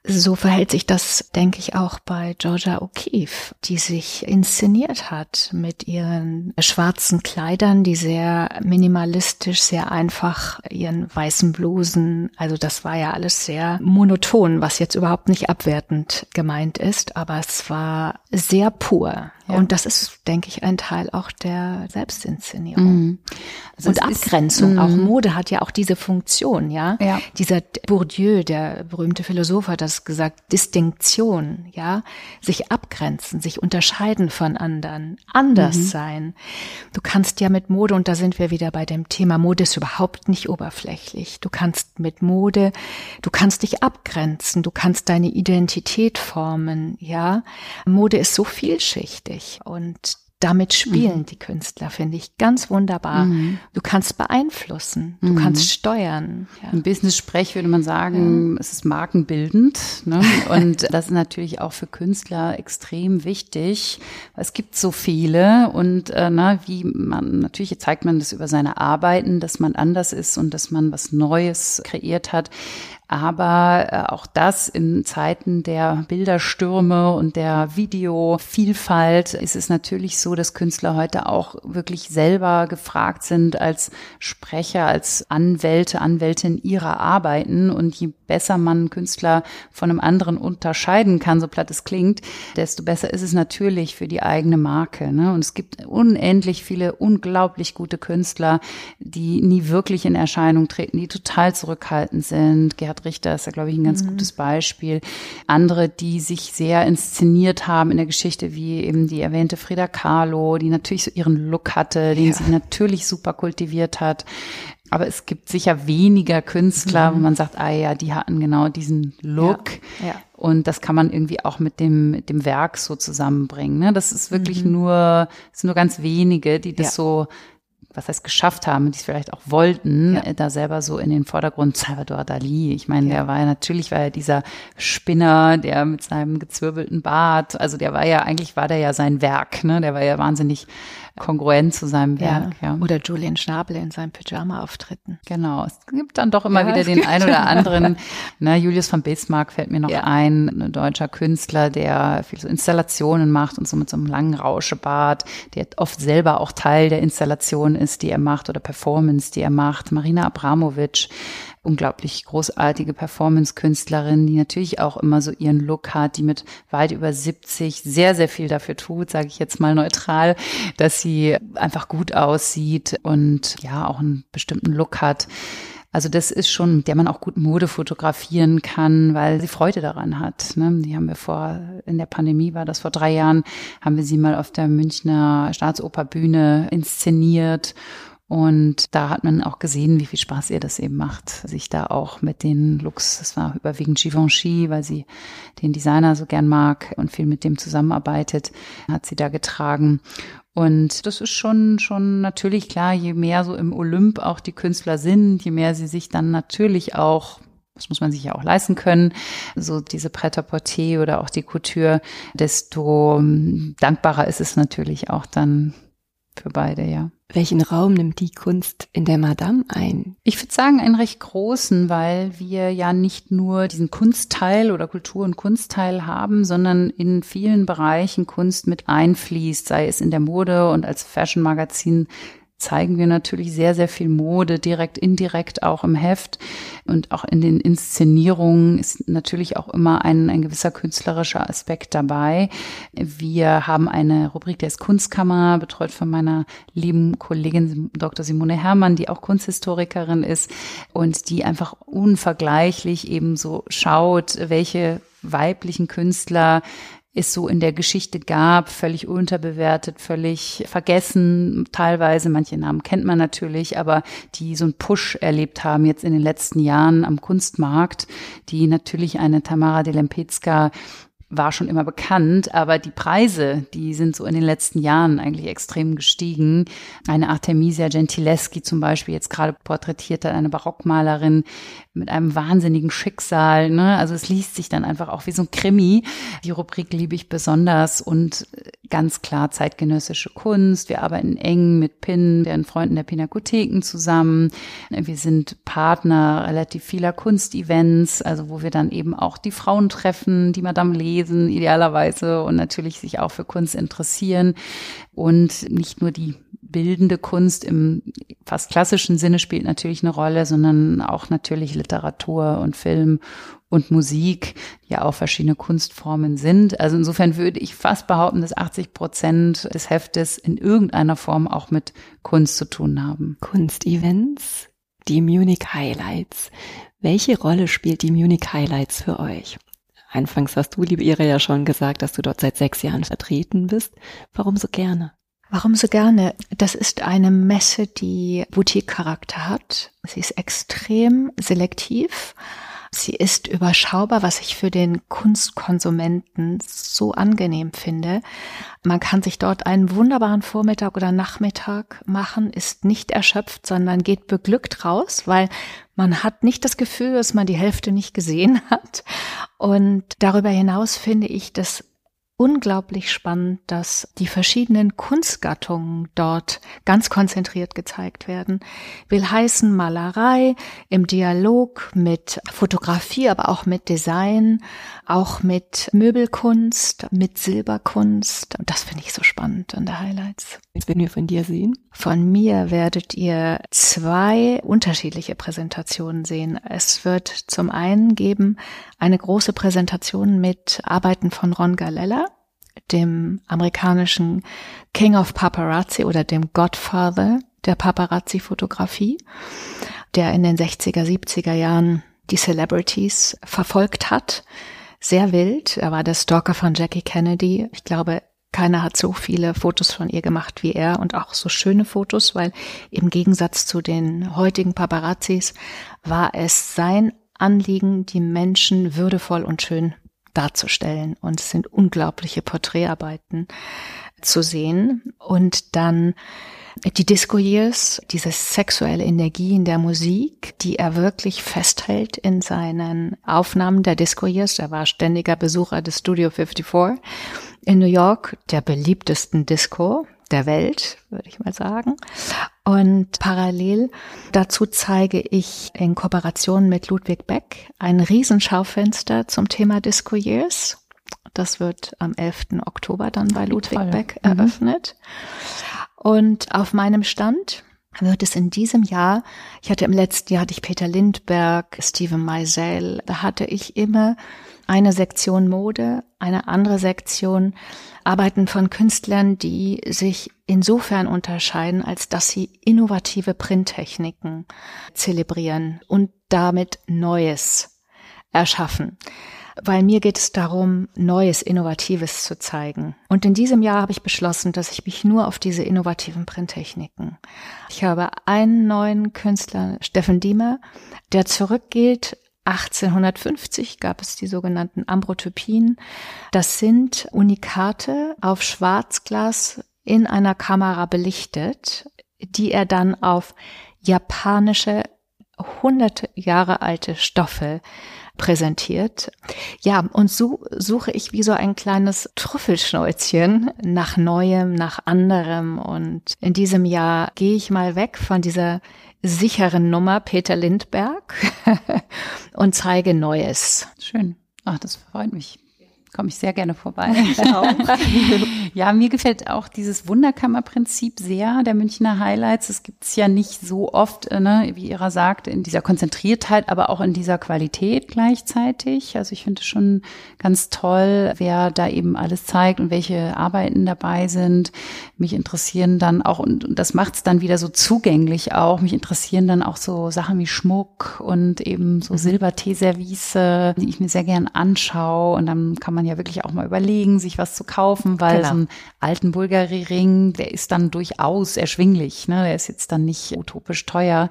So verhält sich das, denke ich, auch bei Georgia O'Keeffe, die sich inszeniert hat mit ihren schwarzen Kleidern, die sehr minimalistisch, sehr einfach, ihren weißen Blusen. Also das war ja alles sehr monoton, was jetzt überhaupt nicht abwertend gemeint ist, aber es war sehr pur. Ja. Und das ist, denke ich, ein Teil auch der Selbstinszenierung. Mhm. Also und Abgrenzung. Ist, auch mhm. Mode hat ja auch diese Funktion, ja. ja. Dieser Bourdieu, der berühmte Philosoph, hat das gesagt, Distinktion, ja. Sich abgrenzen, sich unterscheiden von anderen, anders mhm. sein. Du kannst ja mit Mode, und da sind wir wieder bei dem Thema, Mode ist überhaupt nicht oberflächlich. Du kannst mit Mode, du kannst dich abgrenzen, du kannst deine Identität formen, ja. Mode ist so vielschichtig und damit spielen mhm. die Künstler, finde ich ganz wunderbar. Mhm. Du kannst beeinflussen, du mhm. kannst steuern. Ja. Im Business-Sprech würde man sagen, es ist markenbildend. Ne? *laughs* Und das ist natürlich auch für Künstler extrem wichtig. Es gibt so viele und äh, na, wie man, natürlich zeigt man das über seine Arbeiten, dass man anders ist und dass man was Neues kreiert hat. Aber äh, auch das in Zeiten der Bilderstürme und der Videovielfalt ist es natürlich so, dass Künstler heute auch wirklich selber gefragt sind als Sprecher, als Anwälte, Anwältin ihrer Arbeiten. Und je besser man Künstler von einem anderen unterscheiden kann, so platt es klingt, desto besser ist es natürlich für die eigene Marke. Ne? Und es gibt unendlich viele unglaublich gute Künstler, die nie wirklich in Erscheinung treten, die total zurückhaltend sind. Gerhard Richter ist ja, glaube ich, ein ganz mhm. gutes Beispiel. Andere, die sich sehr inszeniert haben in der Geschichte, wie eben die erwähnte Frida Kahlo, die natürlich so ihren Look hatte, den ja. sie natürlich super kultiviert hat. Aber es gibt sicher weniger Künstler, mhm. wo man sagt, ah ja, die hatten genau diesen Look. Ja, ja. Und das kann man irgendwie auch mit dem, mit dem Werk so zusammenbringen. Ne? Das ist wirklich mhm. nur, es sind nur ganz wenige, die das ja. so was heißt geschafft haben, die es vielleicht auch wollten, ja. Äh, da selber so in den Vordergrund Salvador Dali. Ich meine, ja. der war ja natürlich war ja dieser Spinner, der mit seinem gezwirbelten Bart, also der war ja eigentlich war der ja sein Werk, ne? Der war ja wahnsinnig kongruent zu seinem Werk. Ja. ja. Oder Julian Schnabel in seinen Pyjama-Auftritten. Genau. Es gibt dann doch immer ja, wieder den einen oder anderen. ne, Julius von Bismarck fällt mir noch ja. ein, ein deutscher Künstler, der viel so Installationen macht und so mit so einem langen Rauschebart, der oft selber auch Teil der Installation ist, die er macht oder Performance, die er macht. Marina Abramovic unglaublich großartige Performance-Künstlerin, die natürlich auch immer so ihren Look hat, die mit weit über 70 sehr, sehr viel dafür tut, sage ich jetzt mal neutral, dass sie einfach gut aussieht und ja auch einen bestimmten Look hat. Also das ist schon, der man auch gut Mode fotografieren kann, weil sie Freude daran hat. Ne? Die haben wir vor, in der Pandemie war das vor drei Jahren, haben wir sie mal auf der Münchner Staatsoperbühne inszeniert und da hat man auch gesehen, wie viel Spaß ihr das eben macht, sich da auch mit den Looks, das war überwiegend Givenchy, weil sie den Designer so gern mag und viel mit dem zusammenarbeitet, hat sie da getragen. Und das ist schon, schon natürlich klar, je mehr so im Olymp auch die Künstler sind, je mehr sie sich dann natürlich auch das muss man sich ja auch leisten können, so diese Pret-à-Porter oder auch die Couture, desto dankbarer ist es natürlich auch dann für beide, ja. Welchen Raum nimmt die Kunst in der Madame ein? Ich würde sagen, einen recht großen, weil wir ja nicht nur diesen Kunstteil oder Kultur- und Kunstteil haben, sondern in vielen Bereichen Kunst mit einfließt, sei es in der Mode und als Fashion-Magazin zeigen wir natürlich sehr, sehr viel Mode, direkt, indirekt auch im Heft und auch in den Inszenierungen ist natürlich auch immer ein, ein gewisser künstlerischer Aspekt dabei. Wir haben eine Rubrik, der ist Kunstkammer, betreut von meiner lieben Kollegin Dr. Simone Herrmann, die auch Kunsthistorikerin ist und die einfach unvergleichlich eben so schaut, welche weiblichen Künstler es so in der Geschichte gab, völlig unterbewertet, völlig vergessen, teilweise, manche Namen kennt man natürlich, aber die so einen Push erlebt haben jetzt in den letzten Jahren am Kunstmarkt, die natürlich eine Tamara de Lempezka war schon immer bekannt, aber die Preise, die sind so in den letzten Jahren eigentlich extrem gestiegen. Eine Artemisia Gentileschi zum Beispiel, jetzt gerade porträtiert hat, eine Barockmalerin mit einem wahnsinnigen Schicksal. Ne? Also es liest sich dann einfach auch wie so ein Krimi. Die Rubrik liebe ich besonders und ganz klar zeitgenössische Kunst. Wir arbeiten eng mit PIN, deren Freunden der Pinakotheken zusammen. Wir sind Partner relativ vieler Kunstevents, also wo wir dann eben auch die Frauen treffen, die Madame lesen idealerweise und natürlich sich auch für Kunst interessieren und nicht nur die bildende Kunst im fast klassischen Sinne spielt natürlich eine Rolle, sondern auch natürlich Literatur und Film und Musik, ja auch verschiedene Kunstformen sind. Also insofern würde ich fast behaupten, dass 80 Prozent des Heftes in irgendeiner Form auch mit Kunst zu tun haben. Kunstevents, die Munich Highlights. Welche Rolle spielt die Munich Highlights für euch? Anfangs hast du, liebe Ira, ja schon gesagt, dass du dort seit sechs Jahren vertreten bist. Warum so gerne? Warum so gerne? Das ist eine Messe, die Boutique-Charakter hat. Sie ist extrem selektiv. Sie ist überschaubar, was ich für den Kunstkonsumenten so angenehm finde. Man kann sich dort einen wunderbaren Vormittag oder Nachmittag machen, ist nicht erschöpft, sondern geht beglückt raus, weil man hat nicht das Gefühl, dass man die Hälfte nicht gesehen *laughs* hat. Und darüber hinaus finde ich das unglaublich spannend, dass die verschiedenen Kunstgattungen dort ganz konzentriert gezeigt werden. Will heißen Malerei im Dialog mit Fotografie, aber auch mit Design, auch mit Möbelkunst, mit Silberkunst. Das finde ich so spannend an der Highlights. Wenn wir von dir sehen? Von mir werdet ihr zwei unterschiedliche Präsentationen sehen. Es wird zum einen geben eine große Präsentation mit Arbeiten von Ron Galella, dem amerikanischen King of Paparazzi oder dem Godfather der Paparazzi-Fotografie, der in den 60er, 70er Jahren die Celebrities verfolgt hat. Sehr wild. Er war der Stalker von Jackie Kennedy. Ich glaube, keiner hat so viele Fotos von ihr gemacht wie er und auch so schöne Fotos, weil im Gegensatz zu den heutigen Paparazzis war es sein Anliegen, die Menschen würdevoll und schön darzustellen. Und es sind unglaubliche Porträtarbeiten zu sehen. Und dann die Disco Years, diese sexuelle Energie in der Musik, die er wirklich festhält in seinen Aufnahmen der Disco Years. Er war ständiger Besucher des Studio 54 in New York, der beliebtesten Disco der Welt, würde ich mal sagen. Und parallel dazu zeige ich in Kooperation mit Ludwig Beck ein Riesenschaufenster zum Thema Disco Years. Das wird am 11. Oktober dann bei Ludwig Toll. Beck mhm. eröffnet. Mhm. Und auf meinem Stand wird es in diesem Jahr, ich hatte im letzten Jahr hatte ich Peter Lindberg, Steven Meisel, da hatte ich immer eine Sektion Mode, eine andere Sektion Arbeiten von Künstlern, die sich insofern unterscheiden, als dass sie innovative Printtechniken zelebrieren und damit Neues erschaffen. Weil mir geht es darum, Neues, Innovatives zu zeigen. Und in diesem Jahr habe ich beschlossen, dass ich mich nur auf diese innovativen Printtechniken. Ich habe einen neuen Künstler, Steffen Diemer, der zurückgeht 1850 gab es die sogenannten Ambrotypien. Das sind Unikate auf Schwarzglas in einer Kamera belichtet, die er dann auf japanische hunderte Jahre alte Stoffe präsentiert. Ja, und so suche ich wie so ein kleines Trüffelschnäuzchen nach Neuem, nach anderem. Und in diesem Jahr gehe ich mal weg von dieser sicheren Nummer Peter Lindberg *laughs* und zeige Neues. Schön. Ach, das freut mich komme ich sehr gerne vorbei. *laughs* Ja, mir gefällt auch dieses Wunderkammerprinzip sehr der Münchner Highlights. Es gibt es ja nicht so oft, äh, ne, wie Ira sagt, in dieser Konzentriertheit, aber auch in dieser Qualität gleichzeitig. Also ich finde es schon ganz toll, wer da eben alles zeigt und welche Arbeiten dabei sind. Mich interessieren dann auch, und, und das macht es dann wieder so zugänglich auch, mich interessieren dann auch so Sachen wie Schmuck und eben so mhm. Silberteeservice, die ich mir sehr gern anschaue. Und dann kann man ja wirklich auch mal überlegen, sich was zu kaufen, weil genau. so einen alten Bulgari-Ring, der ist dann durchaus erschwinglich. Ne? Der ist jetzt dann nicht utopisch teuer.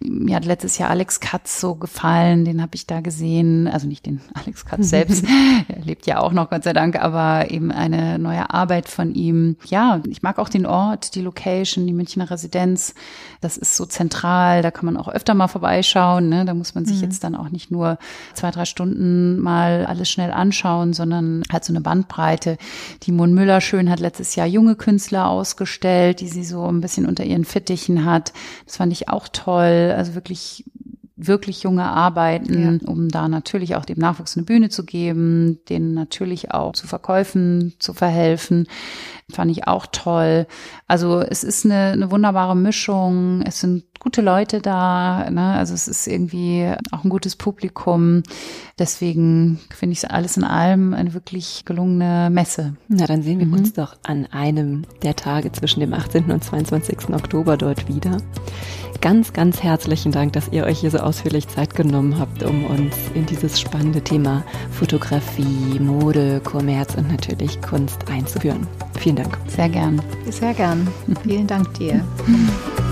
Mir hat letztes Jahr Alex Katz so gefallen, den habe ich da gesehen. Also nicht den *laughs* Alex Katz selbst, *laughs* er lebt ja auch noch, Gott sei Dank, aber eben eine neue Arbeit von ihm. Ja, ich mag auch den Ort, die Location, die Münchner Residenz. Das ist so zentral, da kann man auch öfter mal vorbeischauen. Ne? Da muss man sich mhm. jetzt dann auch nicht nur zwei, drei Stunden mal alles schnell anschauen, sondern hat so eine Bandbreite. Timon Müller schön hat letztes Jahr junge Künstler ausgestellt, die sie so ein bisschen unter ihren Fittichen hat. Das fand ich auch toll. Also wirklich wirklich junge Arbeiten, ja. um da natürlich auch dem Nachwuchs eine Bühne zu geben, denen natürlich auch zu Verkäufen zu verhelfen. Fand ich auch toll. Also es ist eine, eine wunderbare Mischung. Es sind gute Leute da. Ne? Also es ist irgendwie auch ein gutes Publikum. Deswegen finde ich es alles in allem eine wirklich gelungene Messe. Na, dann sehen wir mhm. uns doch an einem der Tage zwischen dem 18. und 22. Oktober dort wieder. Ganz, ganz herzlichen Dank, dass ihr euch hier so ausführlich Zeit genommen habt, um uns in dieses spannende Thema Fotografie, Mode, Kommerz und natürlich Kunst einzuführen. Vielen Dank. Sehr gern. Sehr gern. Vielen Dank dir. *laughs*